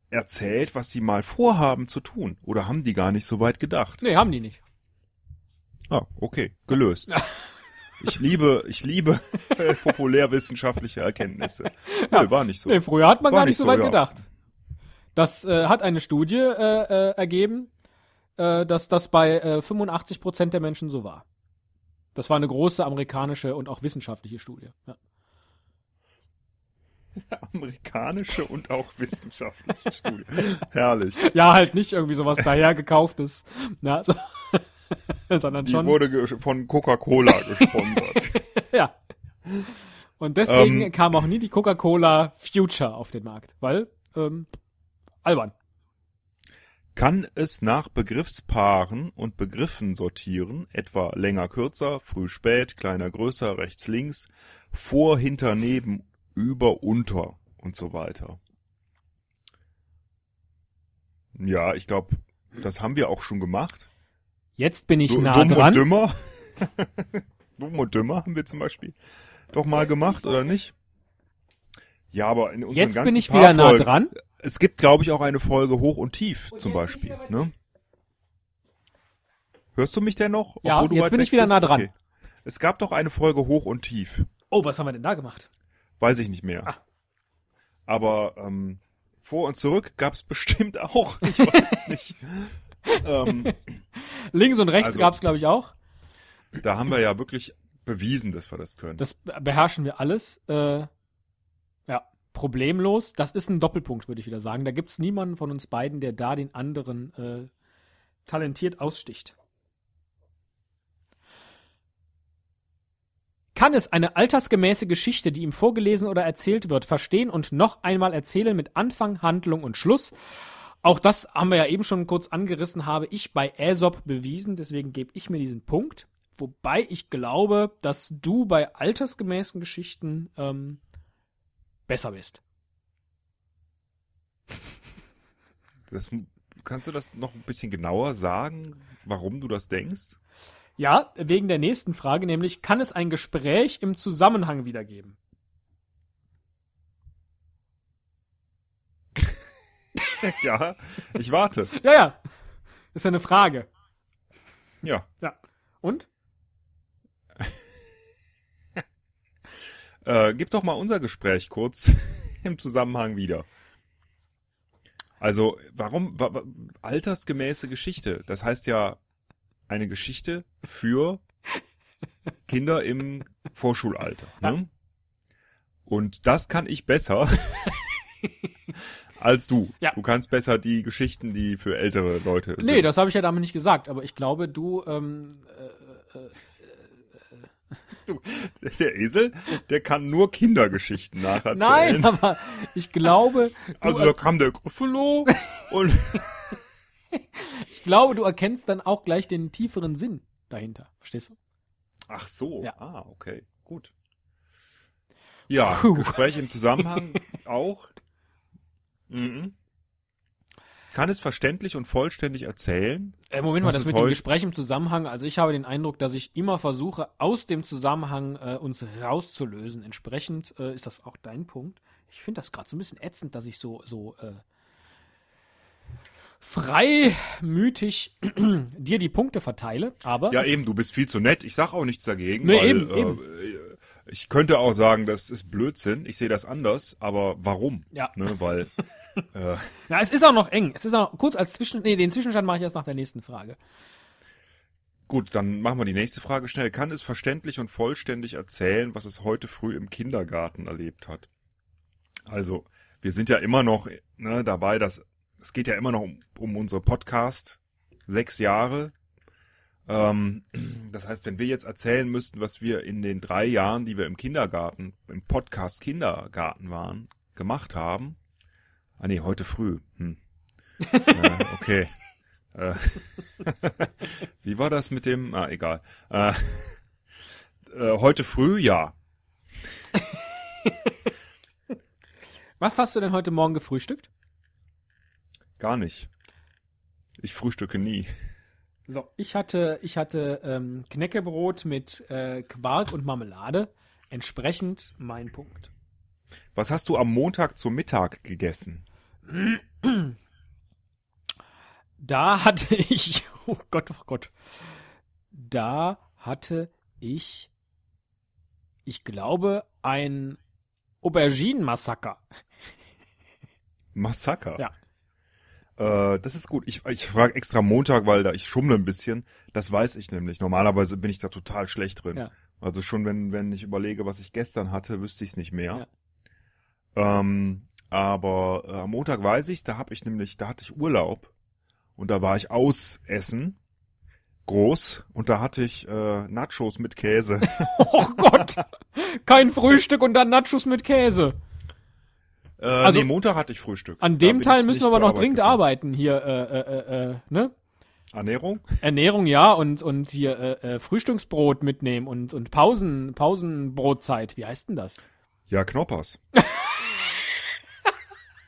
erzählt, was sie mal vorhaben zu tun? Oder haben die gar nicht so weit gedacht? Nee, haben die nicht. Ah, okay, gelöst. Ich liebe, ich liebe populärwissenschaftliche Erkenntnisse. Nö, war nicht so. Nee, früher hat man War gar nicht so so, weit ja. gedacht. Das äh, hat eine Studie äh, äh, ergeben, äh, dass das bei äh, 85 Prozent der Menschen so war. Das war eine große amerikanische und auch wissenschaftliche Studie. Ja. Amerikanische und auch wissenschaftliche Studie. Herrlich. ja, halt nicht irgendwie sowas dahergekauftes, na, so, sondern Die schon. wurde von Coca-Cola gesponsert. ja. Und deswegen Ähm. kam auch nie die Coca-Cola Future auf den Markt, weil ähm, albern. Kann es nach Begriffspaaren und Begriffen sortieren, etwa länger, kürzer, früh, spät, kleiner, größer, rechts, links, vor, hinter, neben, über, unter und so weiter. Ja, ich glaube, das haben wir auch schon gemacht. Jetzt bin ich Du- nah Dumm und dran. dümmer. Dumm und dümmer haben wir zum Beispiel doch mal gemacht, oder nicht? Ja, aber in unseren Jetzt ganzen bin ich wieder nah dran. Es gibt, glaube ich, auch eine Folge Hoch und Tief zum Beispiel. Ne? Hörst du mich denn noch? Ja, jetzt bin ich wieder bist? nah dran. Okay. Es gab doch eine Folge Hoch und Tief. Oh, was haben wir denn da gemacht? Weiß ich nicht mehr. Ah. Aber ähm, vor und zurück gab es bestimmt auch. Ich weiß es nicht. ähm, Links und rechts Also- gab's glaube ich, auch. da haben wir ja wirklich bewiesen, dass wir das können. Das beherrschen wir alles. Äh, ja, problemlos. Das ist ein Doppelpunkt, würde ich wieder sagen. Da gibt's niemanden von uns beiden, der da den anderen äh, talentiert aussticht. Kann es eine altersgemäße Geschichte, die ihm vorgelesen oder erzählt wird, verstehen und noch einmal erzählen mit Anfang, Handlung und Schluss? Auch das haben wir ja eben schon kurz angerissen, habe ich bei Aesop bewiesen, deswegen gebe ich mir diesen Punkt. Wobei ich glaube, dass du bei altersgemäßen Geschichten ähm, besser bist. das, kannst du das noch ein bisschen genauer sagen, warum du das denkst? Ja, wegen der nächsten Frage, nämlich kann es ein Gespräch im Zusammenhang wiedergeben? ja, ich warte. Ja, ja. Ist ja eine Frage. Ja. Ja. Und? Äh, gib doch mal unser Gespräch kurz im Zusammenhang wieder. Also, warum wa, altersgemäße Geschichte? Das heißt ja eine Geschichte für Kinder im Vorschulalter. Ne? Und das kann ich besser als du. Ja. Du kannst besser die Geschichten, die für ältere Leute sind. Nee, das habe ich ja damit nicht gesagt, aber ich glaube, du, ähm, Der Esel, der kann nur Kindergeschichten nacherzählen. nein, aber ich glaube, du, Also da kam der Gruffalo und ich glaube, du erkennst dann auch gleich den tieferen Sinn dahinter. Verstehst du? Ach so, Ja. ah, okay, gut. Ja, Puh. Gespräch im Zusammenhang auch. Mhm. Kann es verständlich und vollständig erzählen? Äh, Moment mal, das mit dem Gespräch im Zusammenhang, also ich habe den Eindruck, dass ich immer versuche, aus dem Zusammenhang äh, uns rauszulösen. Entsprechend äh, ist das auch dein Ich finde das gerade so ein bisschen ätzend, dass ich so, so äh, freimütig dir die Punkte verteile, aber Ja, eben, du bist viel zu nett. Ich sag auch nichts dagegen, Nee, weil eben, äh, eben. ich könnte auch sagen, das ist Blödsinn. Ich sehe das anders, aber warum? Ja. Ne, weil äh, Ja, es ist auch noch eng. Es ist auch noch, kurz als Zwischen, nee, den Zwischenstand mache ich erst nach der nächsten Frage. Gut, dann machen wir die nächste Frage schnell. Kann es verständlich und vollständig erzählen, was es heute früh im Kindergarten erlebt hat? Also, wir sind ja immer noch ne, dabei, dass es geht ja immer noch um, um unsere Podcast. Sechs Jahre. Ähm, das heißt, wenn wir jetzt erzählen müssten, was wir in den drei Jahren, die wir im Kindergarten, im Podcast Kindergarten waren, gemacht haben. Ah nee, heute früh. Hm. äh, okay. Äh, Wie war das mit dem? Ah, egal. Äh, äh, heute früh, ja. Was hast du denn heute Morgen gefrühstückt? Gar nicht. Ich frühstücke nie. So, ich hatte, ich hatte ähm, Knäckebrot mit äh, Quark und Marmelade. Entsprechend mein Punkt. Was hast du am Montag zum Mittag gegessen? Da hatte ich, oh Gott, oh Gott, da hatte ich, ich glaube, ein Auberginen-Massaker. Massaker. Ja. Äh, das ist gut. Ich, ich frage extra Montag, weil da ich schummle ein bisschen. Das weiß ich nämlich. Normalerweise bin ich da total schlecht drin. Ja. Also schon wenn, wenn ich überlege, was ich gestern hatte, wüsste ich es nicht mehr. Ähm, aber äh, am Montag weiß ich, da habe ich nämlich, da hatte ich Urlaub und da war ich ausessen, groß und da hatte ich äh, Nachos mit Käse. Oh Gott, kein Frühstück und dann Nachos mit Käse. Äh, Also, nee, Montag hatte ich Frühstück. An dem Teil müssen wir aber noch Arbeit dringend gefahren. arbeiten hier, äh, äh, äh, äh, ne? Ernährung? Ernährung ja und und hier äh, äh, Frühstücksbrot mitnehmen und und Pausen Pausenbrotzeit. Wie heißt denn das? Ja, Knoppers.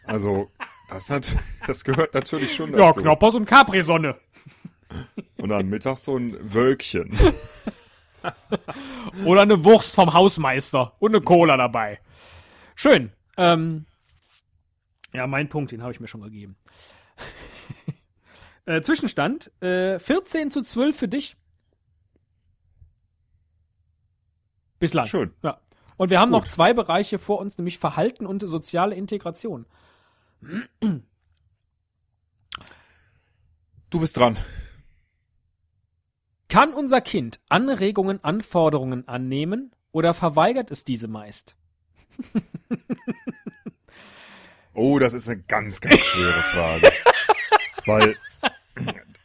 also, das hat, das gehört natürlich schon Ja, dazu. Knoppers und Capri-Sonne. Und dann Mittag so ein Wölkchen. Oder eine Wurst vom Hausmeister und eine Cola dabei. Schön. Ähm, ja, mein Punkt, den habe ich mir schon gegeben. äh, Zwischenstand, äh, 14 zu 12 für dich. Bislang. Schön. Ja. Und wir haben Gut. noch zwei Bereiche vor uns, nämlich Verhalten und soziale Integration. Du bist dran. Kann unser Kind Anregungen, Anforderungen annehmen oder verweigert es diese meist? Oh, das ist eine ganz, ganz schwere Frage. Weil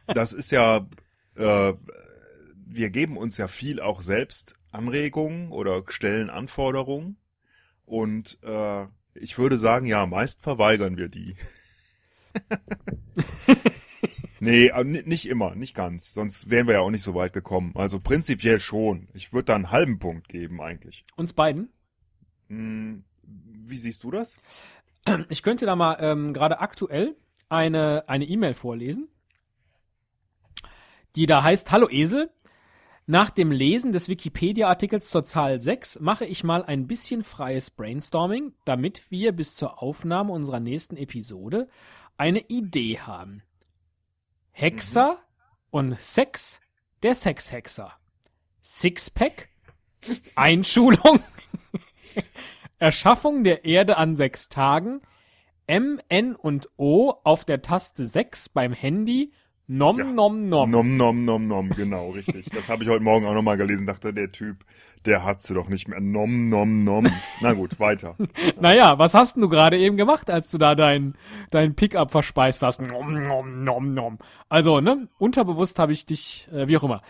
das ist ja, äh, wir geben uns ja viel auch selbst Anregungen oder stellen Anforderungen. Und äh, ich würde sagen, ja, meist verweigern wir die. nee, ni- nicht immer, nicht ganz. Sonst wären wir ja auch nicht so weit gekommen. Also prinzipiell schon. Ich würde da einen halben Punkt geben eigentlich. Uns beiden? Hm, wie siehst du das? Ich könnte da mal ähm, gerade aktuell eine eine E-Mail vorlesen, die da heißt: Hallo Esel. Nach dem Lesen des Wikipedia-Artikels zur Zahl 6 mache ich mal ein bisschen freies Brainstorming, damit wir bis zur Aufnahme unserer nächsten Episode eine Idee haben. Hexer und Sex, der Sexhexer. Sixpack, Einschulung, Erschaffung der Erde an sechs Tagen, M, N und O auf der Taste 6 beim Handy, Nom Ja. Nom Nom. Nom, nom, nom, nom, genau, richtig. Das habe ich heute Morgen auch nochmal gelesen, dachte, der Typ, der hat sie doch nicht mehr. Nom, nom, nom. Na gut, weiter. Naja, was hast denn du gerade eben gemacht, als du da dein, dein Pickup verspeist hast? Nom, nom, nom, nom. Also, ne, unterbewusst habe ich dich, äh, wie auch immer.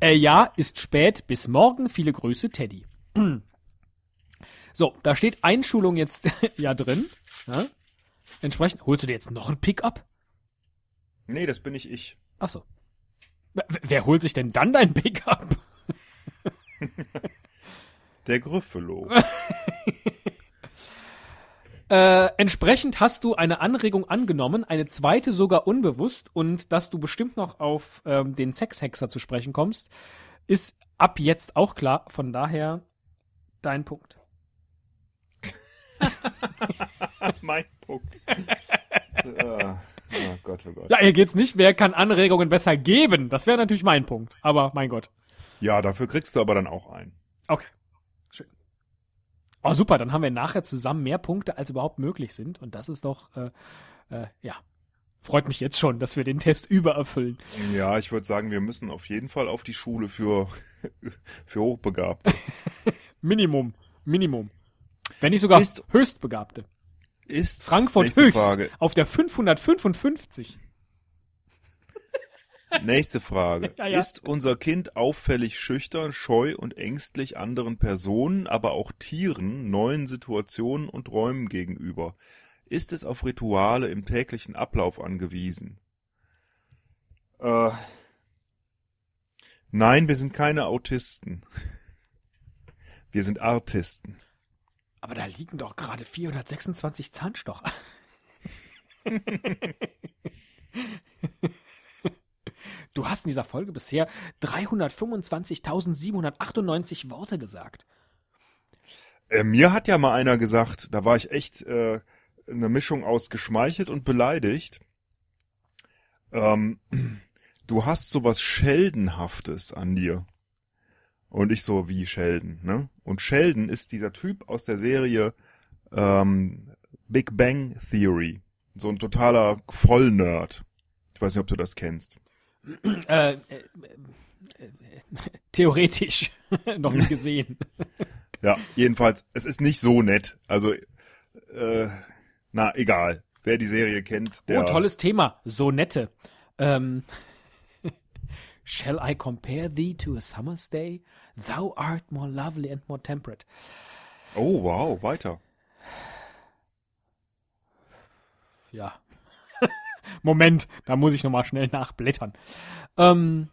Äh, ja, ist spät, bis morgen, viele Grüße, Teddy. So, da steht Einschulung jetzt ja drin. Ja? Entsprechend, holst du dir jetzt noch ein Pickup? Nee, das bin nicht ich. Ach so. Wer, wer holt sich denn dann dein Pickup? Der Gryffalo. Äh, entsprechend hast du eine Anregung angenommen, eine zweite sogar unbewusst und dass du bestimmt noch auf ähm, den Sexhexer zu sprechen kommst, ist ab jetzt auch klar. Von daher dein Punkt. mein Punkt. oh Gott, oh Gott. Ja, hier geht's nicht, wer kann Anregungen besser geben? Das wäre natürlich mein Punkt. Aber mein Gott. Ja, dafür kriegst du aber dann auch einen. Okay. Schön. Oh, super, dann haben wir nachher zusammen mehr Punkte, als überhaupt möglich sind. Und das ist doch, äh, äh, ja, freut mich jetzt schon, dass wir den Test übererfüllen. Ja, ich würde sagen, wir müssen auf jeden Fall auf die Schule für, für Hochbegabte. Minimum. Minimum. Wenn nicht sogar Ist- Höchstbegabte. Ist Frankfurt höchst Frage. auf der 555. Nächste Frage. Ja, ja. Ist unser Kind auffällig schüchtern, scheu und ängstlich anderen Personen, aber auch Tieren, neuen Situationen und Räumen gegenüber? Ist es auf Rituale im täglichen Ablauf angewiesen? Äh, nein, wir sind keine Autisten. Wir sind Artisten. Aber da liegen doch gerade 426 Zahnstocher. Du hast in dieser Folge bisher 325.798 Worte gesagt. Äh, mir hat ja mal einer gesagt, da war ich echt äh, eine Mischung aus geschmeichelt und beleidigt. Ähm, du hast sowas Scheldenhaftes an dir. Und ich so, wie Sheldon, ne? Und Sheldon ist dieser Typ aus der Serie ähm, Big Bang Theory. So ein totaler Vollnerd. Ich weiß nicht, ob du das kennst. Äh, äh, äh, theoretisch noch nie gesehen. Ja, jedenfalls, es ist nicht so nett. Also, äh, na, egal. Wer die Serie kennt, der... Oh, tolles Thema. So nette. Ähm, Shall I compare thee to a summer's day? Thou art more lovely and more temperate. Oh, wow, weiter. Ja. Moment, da muss ich noch mal schnell nachblättern. Ähm,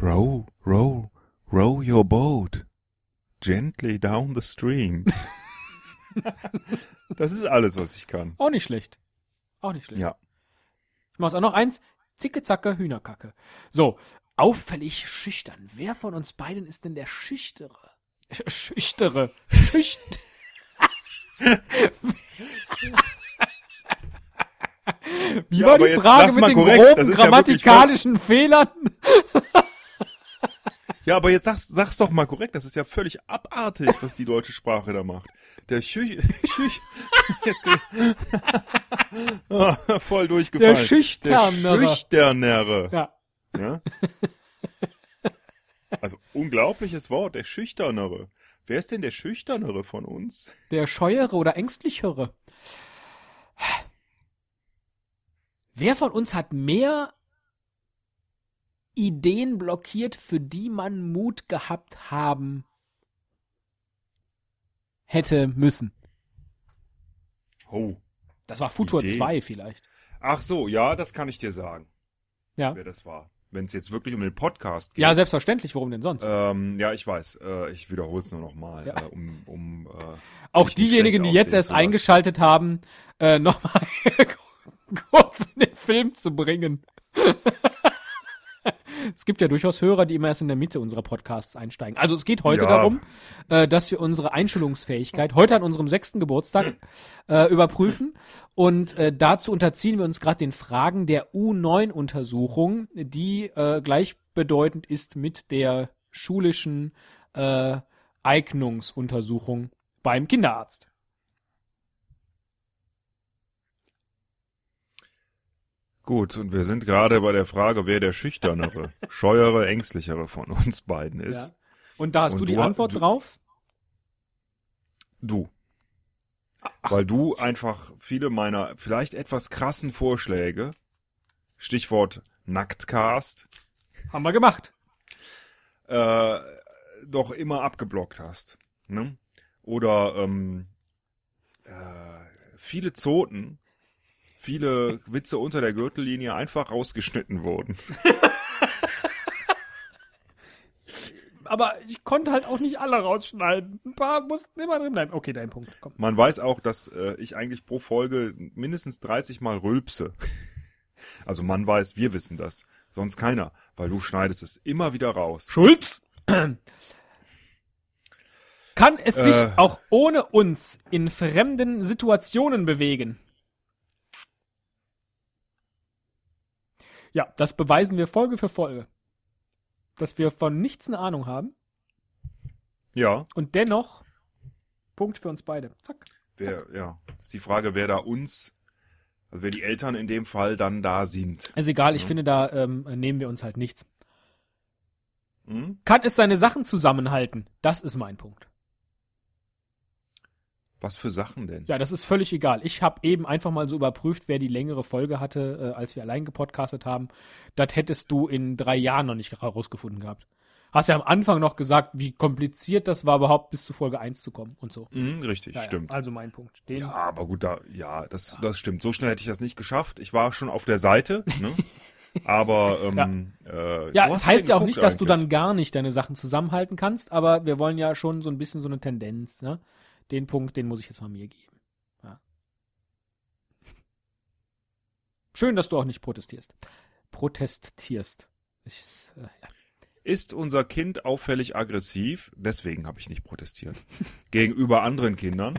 Row, row, row your boat gently down the stream. das ist alles, was ich kann. auch nicht schlecht. Auch nicht schlecht. Ja. Ich mach's auch noch eins. Zicke, zacke, Hühnerkacke. So. Auffällig schüchtern. Wer von uns beiden ist denn der Schüchtere? Sch- Schüchtere. Schücht. Wie Ja, war die Frage mit den korrekt. groben ist ja grammatikalischen Fehlern? Ja, aber jetzt sag's, sag's doch mal korrekt. Das ist ja völlig abartig, was die deutsche Sprache da macht. Der Schüch, Schüch, jetzt Ah, voll durchgefallen. Der Schüchternere. Der Schüchternere. Ja. Ja? Also unglaubliches Wort, der Schüchternere. Wer ist denn der Schüchternere von uns? Der scheuere oder ängstlichere. Wer von uns hat mehr Ideen blockiert, für die man Mut gehabt haben hätte müssen? Oh. Das war Futur Ideen? 2 vielleicht. Ach so, ja, das kann ich dir sagen, Ja. wer das war. Wenn es jetzt wirklich um den Podcast geht. Ja, selbstverständlich, warum denn sonst? ähm, ja, ich weiß. Äh, ich wiederhole es nur noch mal, Ja. äh, um, um äh, Auch diejenigen, die jetzt erst eingeschaltet haben, äh, nochmal kurz in den Film zu bringen. Es gibt ja durchaus Hörer, die immer erst in der Mitte unserer Podcasts einsteigen. Also es geht heute Ja. darum, äh, dass wir unsere Einstellungsfähigkeit heute an unserem sechsten Geburtstag äh, überprüfen. Und äh, dazu unterziehen wir uns gerade den Fragen der U9-Untersuchung, die äh, gleichbedeutend ist mit der schulischen äh, Eignungsuntersuchung beim Kinderarzt. Gut, und wir sind gerade bei der Frage, wer der schüchternere, scheuere, ängstlichere von uns beiden ist. Ja. Und da hast Und du die du Antwort du- drauf? Du. Weil du einfach viele meiner vielleicht etwas krassen Vorschläge, Stichwort Nacktcast, Haben wir gemacht. äh, doch immer abgeblockt hast. Ne? Oder ähm, äh, viele Zoten, viele Witze unter der Gürtellinie einfach rausgeschnitten wurden. Aber ich konnte halt auch nicht alle rausschneiden. Ein paar mussten immer drin bleiben. Okay, dein Punkt. Komm. Man weiß auch, dass äh, ich eigentlich pro Folge mindestens 30 Mal rülpse. Also man weiß, wir wissen das. Sonst keiner, weil du schneidest es immer wieder raus. Schulz! Kann es sich Äh. auch ohne uns in fremden Situationen bewegen? Ja, das beweisen wir Folge für Folge. Dass wir von nichts eine Ahnung haben Ja, und dennoch Punkt für uns beide. Zack. wer, ja. Ist die Frage, wer da uns, also wer die Eltern in dem Fall dann da sind. Ist egal, ich Ja. finde, da ähm, nehmen wir uns halt nichts. Hm? Kann es seine Sachen zusammenhalten? Das ist mein Punkt. Was für Sachen denn? Ja, das ist völlig egal. Ich habe eben einfach mal so überprüft, wer die längere Folge hatte, äh, als wir allein gepodcastet haben. Das hättest du in drei Jahren noch nicht herausgefunden gehabt. Hast ja am Anfang noch gesagt, wie kompliziert das war, überhaupt bis zu Folge 1 zu kommen und so. Hm, richtig, Ja, ja, stimmt. also mein Punkt. Den, Ja, aber gut, da, ja, das, das stimmt. So schnell hätte ich das nicht geschafft. Ich war schon auf der Seite, ne? Aber, ähm, äh, Ja, es heißt ja auch nicht, dass du dann gar nicht deine Sachen zusammenhalten kannst, aber wir wollen ja schon so ein bisschen so eine Tendenz, ne? Den Punkt, den muss ich jetzt mal mir geben. Ja. Schön, dass du auch nicht protestierst. Protestierst. Ich, äh, ja. Ist unser Kind auffällig aggressiv? Deswegen habe ich nicht protestiert. Gegenüber anderen Kindern.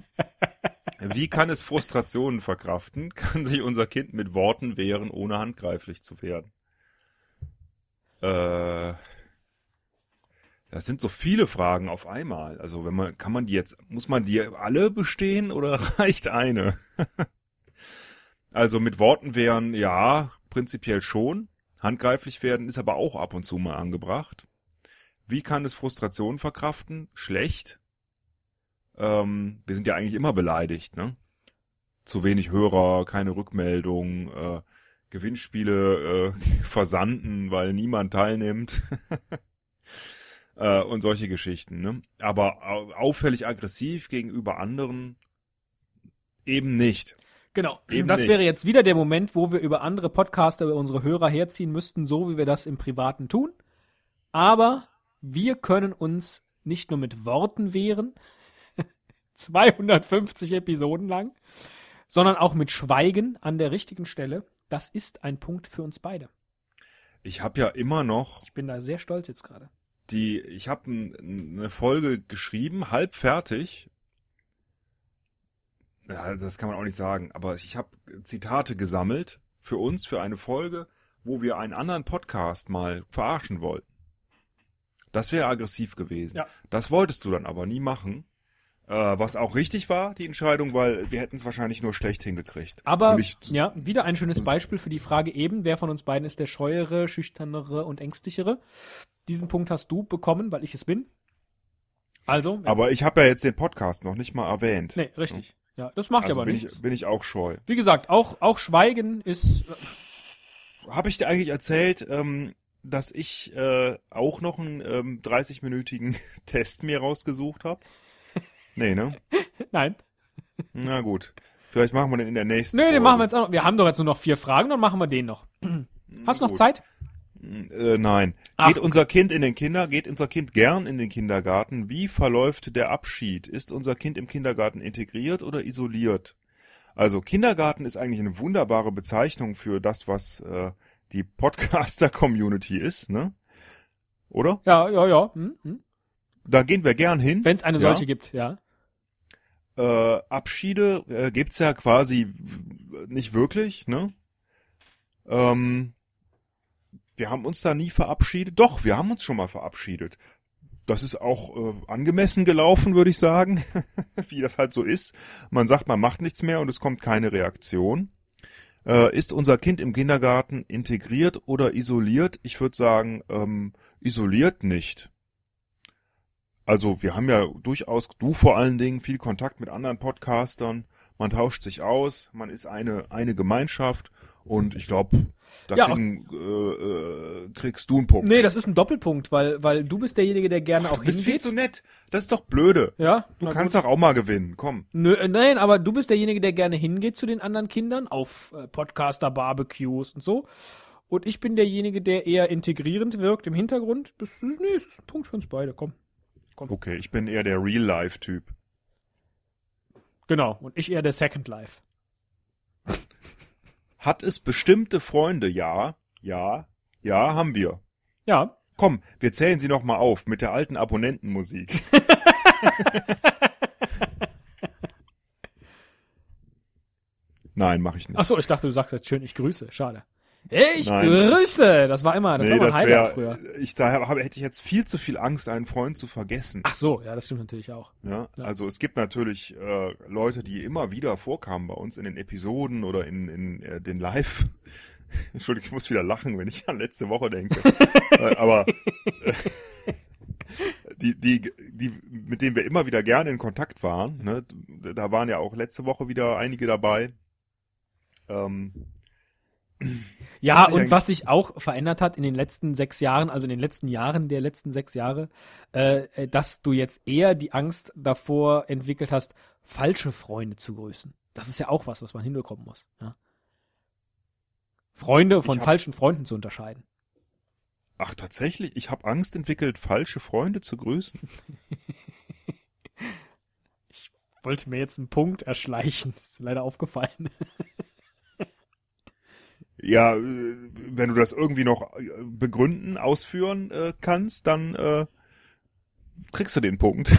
Wie kann es Frustrationen verkraften? Kann sich unser Kind mit Worten wehren, ohne handgreiflich zu werden? Äh, das sind so viele Fragen auf einmal. Also wenn man, kann man die jetzt, muss man die alle bestehen oder reicht eine? also mit Worten wehren, ja, prinzipiell schon. Handgreiflich werden ist aber auch ab und zu mal angebracht. Wie kann es Frustration verkraften? Schlecht. Ähm, wir sind ja eigentlich immer beleidigt, ne? Zu wenig Hörer, keine Rückmeldung, äh, Gewinnspiele äh, versanden, weil niemand teilnimmt. äh, und solche Geschichten, ne? Aber au auffällig aggressiv gegenüber anderen eben nicht. Genau. Eben das nicht. wäre jetzt wieder der Moment, wo wir über andere Podcaster, über unsere Hörer herziehen müssten, so wie wir das im Privaten tun. Aber wir können uns nicht nur mit Worten wehren, 250 Episoden lang, sondern auch mit Schweigen an der richtigen Stelle. Das ist ein Punkt für uns beide. Ich habe ja immer noch Ich bin da sehr stolz jetzt gerade. Die, ich habe eine Folge geschrieben, halb fertig. Ja, das kann man auch nicht sagen, aber ich habe Zitate gesammelt für uns, für eine Folge, wo wir einen anderen Podcast mal verarschen wollten. Das wäre aggressiv gewesen. Ja. Das wolltest du dann aber nie machen. Äh, was auch richtig war, die Entscheidung, weil wir hätten es wahrscheinlich nur schlecht hingekriegt. Aber ich, ja, wieder ein schönes Beispiel für die Frage eben, wer von uns beiden ist der scheuere, schüchternere und ängstlichere. Diesen Punkt hast du bekommen, weil ich es bin. Also, aber ich habe ja jetzt den Podcast noch nicht mal erwähnt. nee, richtig. Ja, das macht also aber bin nichts. ich, bin ich auch scheu. Wie gesagt, auch, auch Schweigen ist, Habe ich dir eigentlich erzählt, ähm, dass ich äh, auch noch einen ähm, 30-minütigen Test mir rausgesucht habe? Nee, ne? nein. Na gut. Vielleicht machen wir den in der nächsten Nö, Folge. den machen wir jetzt auch noch. Wir haben doch jetzt nur noch vier Fragen, dann machen wir den noch. Hast du noch gut. Zeit? Äh, nein. Ach. Geht unser Kind in den Kinder, geht unser Kind gern in den Kindergarten? Wie verläuft der Abschied? Ist unser Kind im Kindergarten integriert oder isoliert? Also Kindergarten ist eigentlich eine wunderbare Bezeichnung für das, was äh, die Podcaster-Community ist, ne? Oder? Ja, ja, ja. Hm, hm. Da gehen wir gern hin. Wenn es eine Ja. solche gibt, ja. Äh, Abschiede äh, gibt's ja quasi nicht wirklich, ne? Ähm, wir haben uns da nie verabschiedet. Doch, wir haben uns schon mal verabschiedet. Das ist auch äh, angemessen gelaufen, würde ich sagen, wie das halt so ist. Man sagt, man macht nichts mehr und es kommt keine Reaktion. Äh, ist unser Kind im Kindergarten integriert oder isoliert? Ich würde sagen, ähm, isoliert nicht. Also wir haben ja durchaus, du vor allen Dingen, viel Kontakt mit anderen Podcastern. Man tauscht sich aus, man ist eine, eine Gemeinschaft und ich glaube, da Ja, kriegen, äh, äh, kriegst du einen Punkt. Nee, das ist ein Doppelpunkt, weil, weil du bist derjenige, der gerne auch du bist viel hingeht. zu nett. Das ist doch blöde. Ja, Du kannst gut. doch auch mal gewinnen. Komm. Nö, äh, nein, aber du bist derjenige, der gerne hingeht zu den anderen Kindern auf äh, Podcaster, Barbecues und so. Und ich bin derjenige, der eher integrierend wirkt im Hintergrund. Das ist, nee, das ist ein Punkt für uns beide, komm. Okay, ich bin eher der Real-Life-Typ. Genau. Und ich eher der Second Life. Hat es bestimmte Freunde? Ja, ja, ja, haben wir. Ja. Komm, wir zählen sie noch mal auf mit der alten Abonnentenmusik. Nein, mache ich nicht. Ach so, ich dachte, du sagst jetzt schön, ich grüße. Schade. Ich Nein. grüße. Das war immer, das war mein Highlight früher. Ich da habe, hätte ich jetzt viel zu viel Angst, einen Freund zu vergessen. Ach so, ja, das stimmt natürlich auch. Ja, Ja. also es gibt natürlich äh, Leute, die immer wieder vorkamen bei uns in den Episoden oder in, in äh, den Live. Entschuldigung, ich muss wieder lachen, wenn ich an letzte Woche denke. äh, aber äh, die, die, die, mit denen wir immer wieder gerne in Kontakt waren, ne, da waren ja auch letzte Woche wieder einige dabei. Ähm, Ja, Was ich und was sich auch verändert hat in den letzten sechs Jahren, also in den letzten Jahren der letzten sechs Jahre, äh, äh, dass du jetzt eher die Angst davor entwickelt hast, falsche Freunde zu grüßen. Das ist ja auch was, was man hinbekommen muss. Ja? Freunde von hab- falschen Freunden zu unterscheiden. ach tatsächlich, ich habe Angst entwickelt, falsche Freunde zu grüßen. Wollte mir jetzt einen Punkt erschleichen, ist leider aufgefallen. Ja, äh, wenn du das irgendwie noch äh, begründen, ausführen äh, kannst, dann äh, kriegst du den Punkt.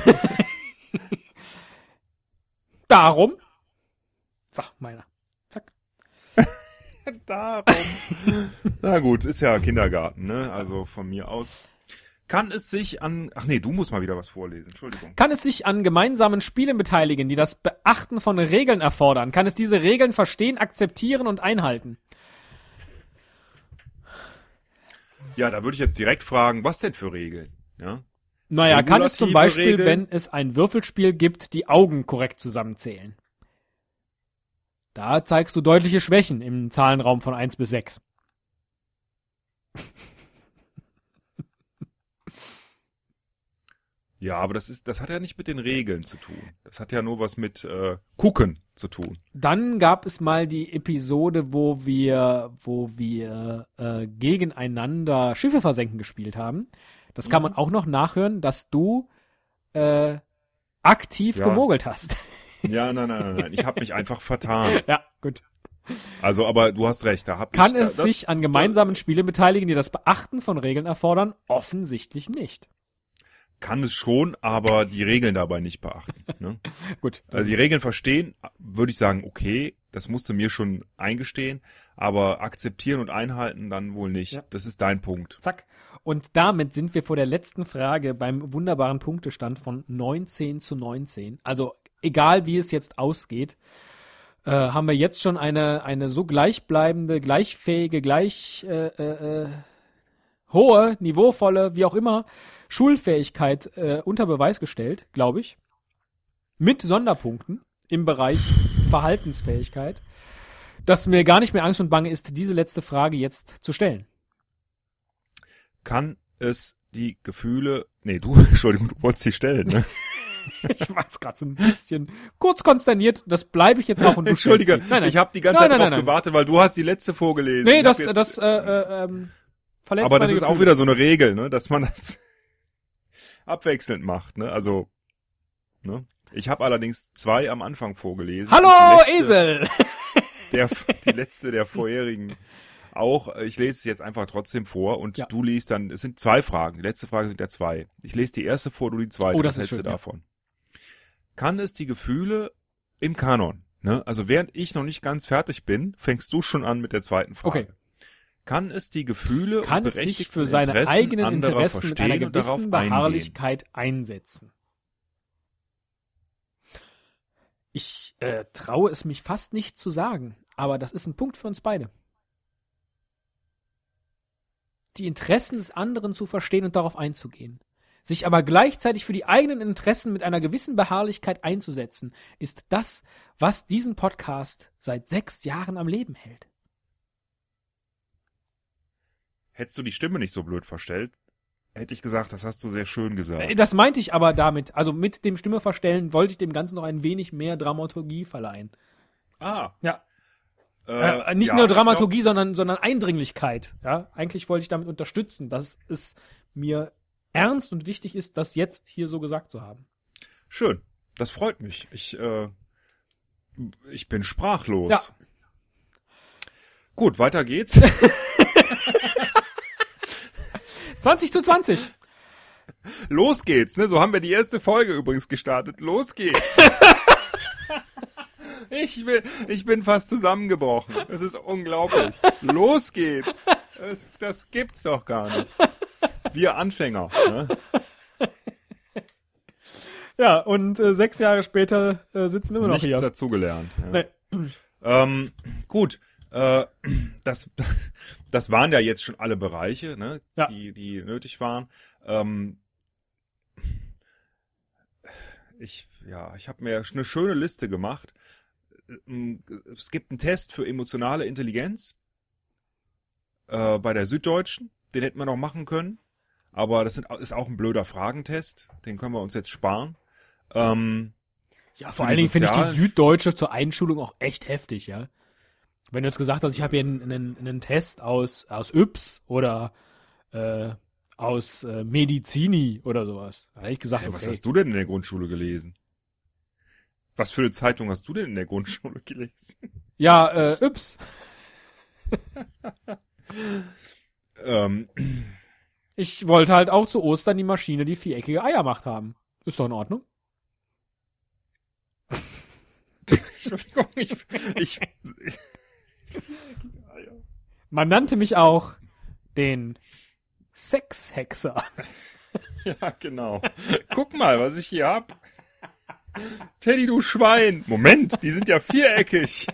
Darum. So, meiner. Zack. Darum. Na gut, ist ja Kindergarten, ne? Also von mir aus. Kann es sich an. Ach nee, du musst mal wieder was vorlesen. Entschuldigung. Kann es sich an gemeinsamen Spielen beteiligen, die das Beachten von Regeln erfordern? Kann es diese Regeln verstehen, akzeptieren und einhalten? Ja, da würde ich jetzt direkt fragen, was denn für Regeln? Ja. Naja, kann es zum Beispiel, Regeln? wenn es ein Würfelspiel gibt, die Augen korrekt zusammenzählen. Da zeigst du deutliche Schwächen im Zahlenraum von 1 bis 6. Ja, aber das ist, das hat ja nicht mit den Regeln zu tun. Das hat ja nur was mit äh, gucken zu tun. Dann gab es mal die Episode, wo wir, wo wir äh, gegeneinander Schiffe versenken gespielt haben. Das kann man auch noch nachhören, dass du äh, aktiv Ja. gemogelt hast. Ja, nein, nein, nein, nein. Ich habe mich einfach vertan. ja, gut. Also, aber du hast recht. Da hab Kann ich, es das, sich an gemeinsamen Spielen beteiligen, die das Beachten von Regeln erfordern? Offensichtlich nicht. Kann es schon, aber die Regeln dabei nicht beachten. Ne? Gut. Also die Regeln verstehen, würde ich sagen, okay. das musst du mir schon eingestehen, aber akzeptieren und einhalten dann wohl nicht. Ja. Das ist dein Punkt. Zack. Und damit sind wir vor der letzten Frage beim wunderbaren Punktestand von 19 zu 19. Also egal wie es jetzt ausgeht, äh, haben wir jetzt schon eine, eine so gleichbleibende, gleichfähige, gleich äh, äh, äh, hohe, niveauvolle, wie auch immer, Schulfähigkeit äh, unter Beweis gestellt, glaube ich. Mit Sonderpunkten im Bereich Verhaltensfähigkeit, dass mir gar nicht mehr Angst und Bange ist, diese letzte Frage jetzt zu stellen. Kann es die Gefühle, nee, du, Entschuldigung, du wolltest sie stellen, ne? Ich war jetzt gerade so ein bisschen kurz konsterniert. Das bleibe ich jetzt auch und du Entschuldige. Nein, nein. ich habe die ganze Nein, Zeit nein. gewartet, weil du hast die letzte vorgelesen. Nee, Ich das, das, äh, äh, ähm, verletzt aber das ist auch Gefühle. wieder so eine Regel, ne, dass man das abwechselnd macht, ne? Also, ne? Ich habe allerdings zwei am Anfang vorgelesen. Hallo, letzte, Esel! Der, die letzte der vorherigen auch. Ich lese es jetzt einfach trotzdem vor und Ja. du liest dann, es sind zwei Fragen. Die letzte Frage sind ja zwei. Ich lese die erste vor, du die zweite. Oh, das ist du schön, ja. davon? Kann es die Gefühle im Kanon, ne? Also während ich noch nicht ganz fertig bin, fängst du schon an mit der zweiten Frage. Okay. Kann es die Gefühle Kann und es sich für seine Interessen eigenen Interessen mit einer gewissen eingehen? Beharrlichkeit einsetzen? Ich äh, traue es mich fast nicht zu sagen, aber das ist ein Punkt für uns beide. Die Interessen des anderen zu verstehen und darauf einzugehen. Sich aber gleichzeitig für die eigenen Interessen mit einer gewissen Beharrlichkeit einzusetzen, ist das, was diesen Podcast seit sechs Jahren am Leben hält. Hättest du die Stimme nicht so blöd verstellt, hätte ich gesagt, das hast du sehr schön gesagt. Äh, Das meinte ich aber damit. Also mit dem Stimme verstellen wollte ich dem Ganzen noch ein wenig mehr Dramaturgie verleihen. ah. Ja. Äh, Äh, nicht ja, nur Dramaturgie, sondern, sondern Eindringlichkeit. Ja, eigentlich wollte ich damit unterstützen, dass es mir ernst und wichtig ist, das jetzt hier so gesagt zu haben. Glaub, schön. Das freut mich. Ich, äh, ich bin sprachlos. Ja. Gut, weiter geht's. 20 zu 20. Los geht's, ne? So haben wir die erste Folge übrigens gestartet. Los geht's. Ich bin, ich bin fast zusammengebrochen. Es ist unglaublich. Los geht's. Das, das gibt's doch gar nicht. Wir Anfänger. Ne? Ja, und äh, sechs Jahre später äh, sitzen wir immer noch Nichts hier. dazugelernt. Ja. Nee. Ähm, gut. Äh, das, das waren ja jetzt schon alle Bereiche, ne, Ja. die, die nötig waren. Ähm, ich, ja, ich habe mir eine schöne Liste gemacht. Ähm, Es gibt einen Test für emotionale Intelligenz äh, bei der Süddeutschen. Den hätten wir noch machen können. Aber das sind, ist auch ein blöder Fragentest. Den können wir uns jetzt sparen. Ähm, Ja, vor allen Dingen finde ich die Süddeutsche zur Einschulung auch echt heftig, ja. Wenn du jetzt gesagt hast, ich habe hier einen, einen, einen Test aus, aus Yps oder äh, aus äh, Medizini oder sowas. Da hätte ich gesagt, Hey, was okay. hast du denn in der Grundschule gelesen? Was für eine Zeitung hast du denn in der Grundschule gelesen? Ja, äh, Yps. Ähm, Ich wollte halt auch zu Ostern die Maschine, die viereckige Eier macht haben. Ist doch in Ordnung. Entschuldigung, ich, ich, Man nannte mich auch den Sexhexer. ja, genau. Guck mal, was ich hier hab. Teddy, du Schwein. Moment, die sind ja viereckig.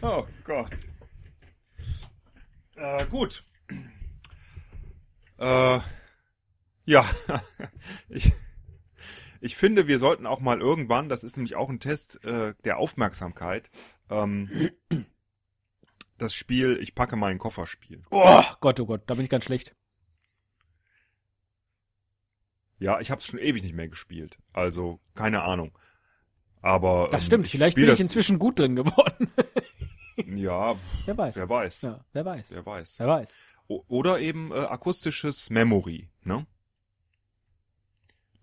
Oh Gott. Äh, gut. Äh, ja, ich, ich finde, wir sollten auch mal irgendwann, das ist nämlich auch ein Test äh, der Aufmerksamkeit, ähm, das Spiel Ich packe meinen Koffer spielen. Oh Gott, oh Gott, da bin ich ganz schlecht. Ja, ich habe es schon ewig nicht mehr gespielt. Also, keine Ahnung. Aber Das ähm, stimmt, ich vielleicht bin ich inzwischen gut drin geworden. Ja, wer weiß. wer weiß. Ja, wer weiß. Wer weiß. Wer weiß. O oder eben äh, akustisches Memory, ne?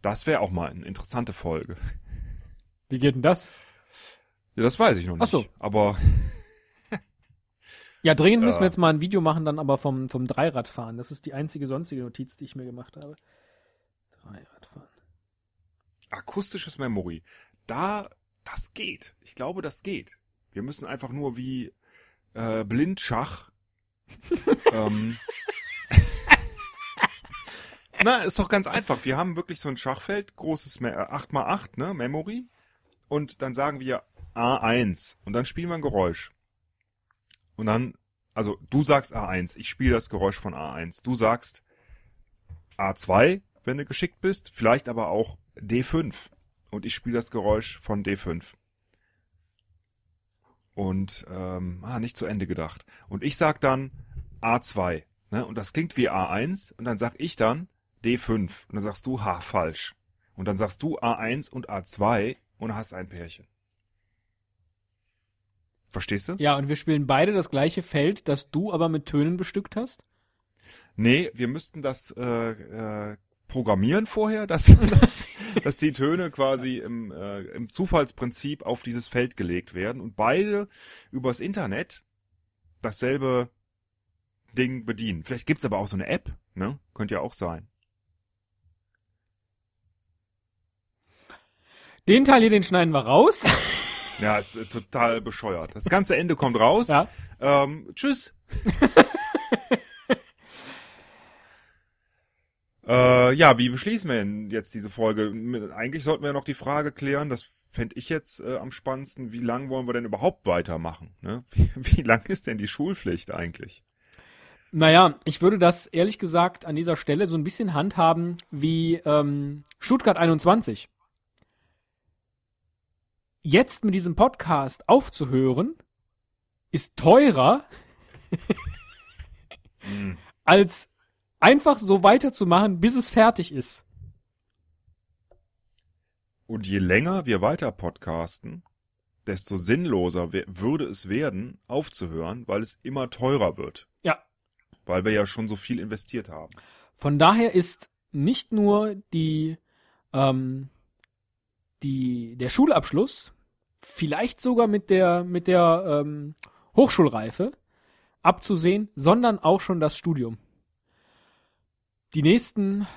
Das wäre auch mal eine interessante Folge. Wie geht denn das? Ja, das weiß ich noch nicht. Ach so. Aber Ja, dringend müssen wir Äh. jetzt mal ein Video machen, dann aber vom, vom Dreiradfahren. Das ist die einzige sonstige Notiz, die ich mir gemacht habe. Dreiradfahren. akustisches Memory, da das geht. Ich glaube, das geht. Wir müssen einfach nur wie äh, Blindschach. ähm, Na, ist doch ganz einfach. Wir haben wirklich so ein Schachfeld, großes Me- äh, 8x8, ne, Memory. Und dann sagen wir A1 und dann spielen wir ein Geräusch. Und dann, also du sagst A1, ich spiele das Geräusch von A1. Du sagst A2, wenn du geschickt bist, vielleicht aber auch D5. Und ich spiele das Geräusch von D5. Und ähm, ah, nicht zu Ende gedacht. Und ich sag dann A2. Ne? Und das klingt wie A1. Und dann sag ich dann D5. Und dann sagst du, ha, falsch. Und dann sagst du A1 und A2 und hast ein Pärchen. Verstehst du? Ja, und wir spielen beide das gleiche Feld, das du aber mit Tönen bestückt hast. Nee, wir müssten das äh, äh, programmieren vorher, dass, dass, dass die Töne quasi im, äh, im Zufallsprinzip auf dieses Feld gelegt werden und beide übers Internet dasselbe Ding bedienen. Vielleicht gibt's aber auch so eine App, ne? Könnte ja auch sein. Den Teil hier, den schneiden wir raus. Ja, ist äh, total bescheuert. Das ganze Ende kommt raus. Ja. Ähm, tschüss. äh, ja, wie beschließen wir denn jetzt diese Folge? Eigentlich sollten wir ja noch die Frage klären, das fände ich jetzt äh, am spannendsten, wie lang wollen wir denn überhaupt weitermachen? Ne? Wie, wie lang ist denn die Schulpflicht eigentlich? Naja, ich würde das ehrlich gesagt an dieser Stelle so ein bisschen handhaben wie ähm, Stuttgart 21. Jetzt mit diesem Podcast aufzuhören, ist teurer, als einfach so weiterzumachen, bis es fertig ist. Und je länger wir weiter podcasten, desto sinnloser würde es werden, aufzuhören, weil es immer teurer wird. Ja. Weil wir ja schon so viel investiert haben. Von daher ist nicht nur die, ähm, die, der Schulabschluss, vielleicht sogar mit der, mit der ähm, Hochschulreife abzusehen, sondern auch schon das Studium. Die nächsten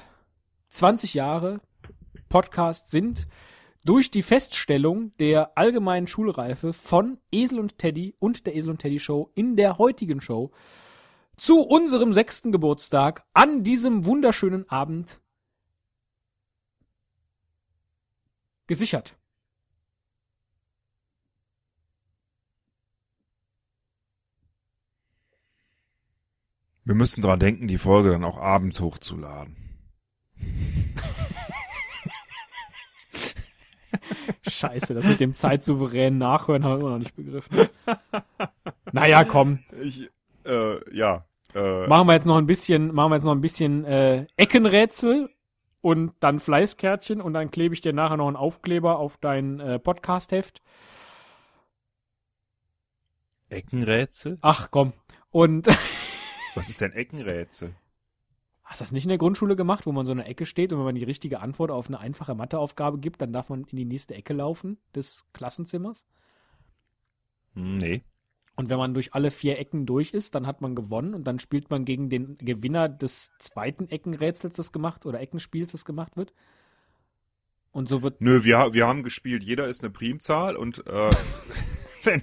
20 Jahre Podcast sind durch die Feststellung der allgemeinen Schulreife von Esel und Teddy und der Esel und Teddy Show in der heutigen Show zu unserem sechsten Geburtstag an diesem wunderschönen Abend gesichert. Wir müssen dran denken, die Folge dann auch abends hochzuladen. Scheiße, das mit dem zeitsouveränen Nachhören haben wir immer noch nicht begriffen. Naja, komm. Ich, äh, ja. Äh, Machen wir jetzt noch ein bisschen, machen wir jetzt noch ein bisschen äh, Eckenrätsel und dann Fleißkärtchen und dann klebe ich dir nachher noch einen Aufkleber auf dein äh, Podcast-Heft. Eckenrätsel? Ach komm. Und Was ist denn Eckenrätsel? hast du das nicht in der Grundschule gemacht, wo man so in einer Ecke steht und wenn man die richtige Antwort auf eine einfache Matheaufgabe gibt, dann darf man in die nächste Ecke laufen des Klassenzimmers? Hm, nee. Und wenn man durch alle vier Ecken durch ist, dann hat man gewonnen und dann spielt man gegen den Gewinner des zweiten Eckenrätsels, das gemacht oder Eckenspiels, das gemacht wird. Und so wird Nö, wir, wir haben gespielt, jeder ist eine Primzahl und äh, wenn,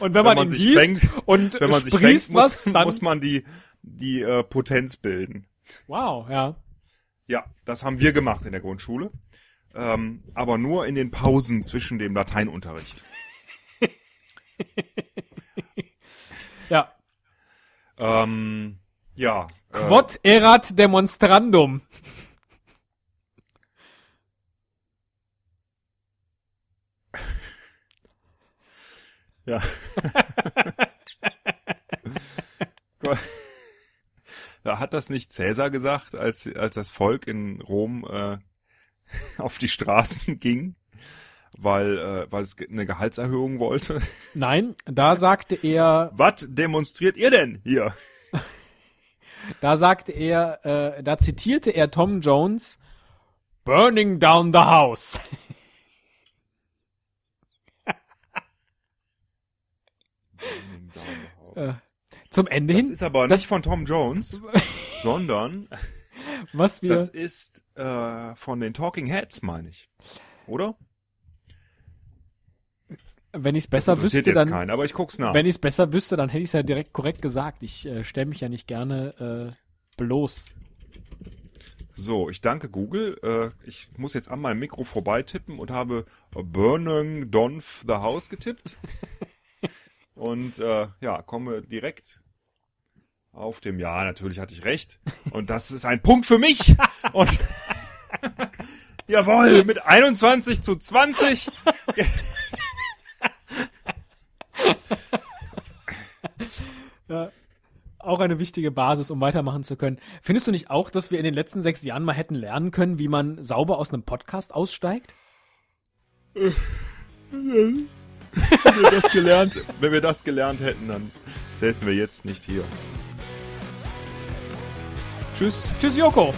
und wenn man, man ihn sich fängt- und wenn man sich fängt, muss, was, dann muss man die, die äh, Potenz bilden. wow, ja. Ja, das haben wir gemacht in der Grundschule. Ähm, aber nur in den Pausen zwischen dem Lateinunterricht. Ja. Ähm, ja. äh, Quod erat demonstrandum. Ja. Da hat das nicht Cäsar gesagt, als, als das Volk in Rom äh, auf die Straßen ging, weil, äh, weil es eine Gehaltserhöhung wollte? Nein, da sagte er, Was demonstriert ihr denn hier? da sagte er, äh, da zitierte er Tom Jones, Burning down the house. Äh, Zum Ende Das hin, ist aber das- nicht von Tom Jones, sondern was wir, das ist äh, von den Talking Heads, meine ich. Oder? Wenn ich es besser wüsste, dann, keinen, aber ich guck's nach. wenn ich es besser wüsste, dann hätte ich es ja direkt korrekt gesagt. Ich äh, stelle mich ja nicht gerne äh, bloß. So, ich danke Google. Äh, ich muss jetzt an meinem Mikro vorbeitippen und habe Burning Donf the House getippt. und äh, ja, komme direkt auf dem Ja, natürlich hatte ich recht. Und das ist ein Punkt für mich. Und jawohl, mit 21 zu 20. Auch eine wichtige Basis, um weitermachen zu können. Findest du nicht auch, dass wir in den letzten sechs Jahren mal hätten lernen können, wie man sauber aus einem Podcast aussteigt? Wenn wir das gelernt, wenn wir das gelernt hätten, dann säßen wir jetzt nicht hier. Tschüss. Tschüss, Joko.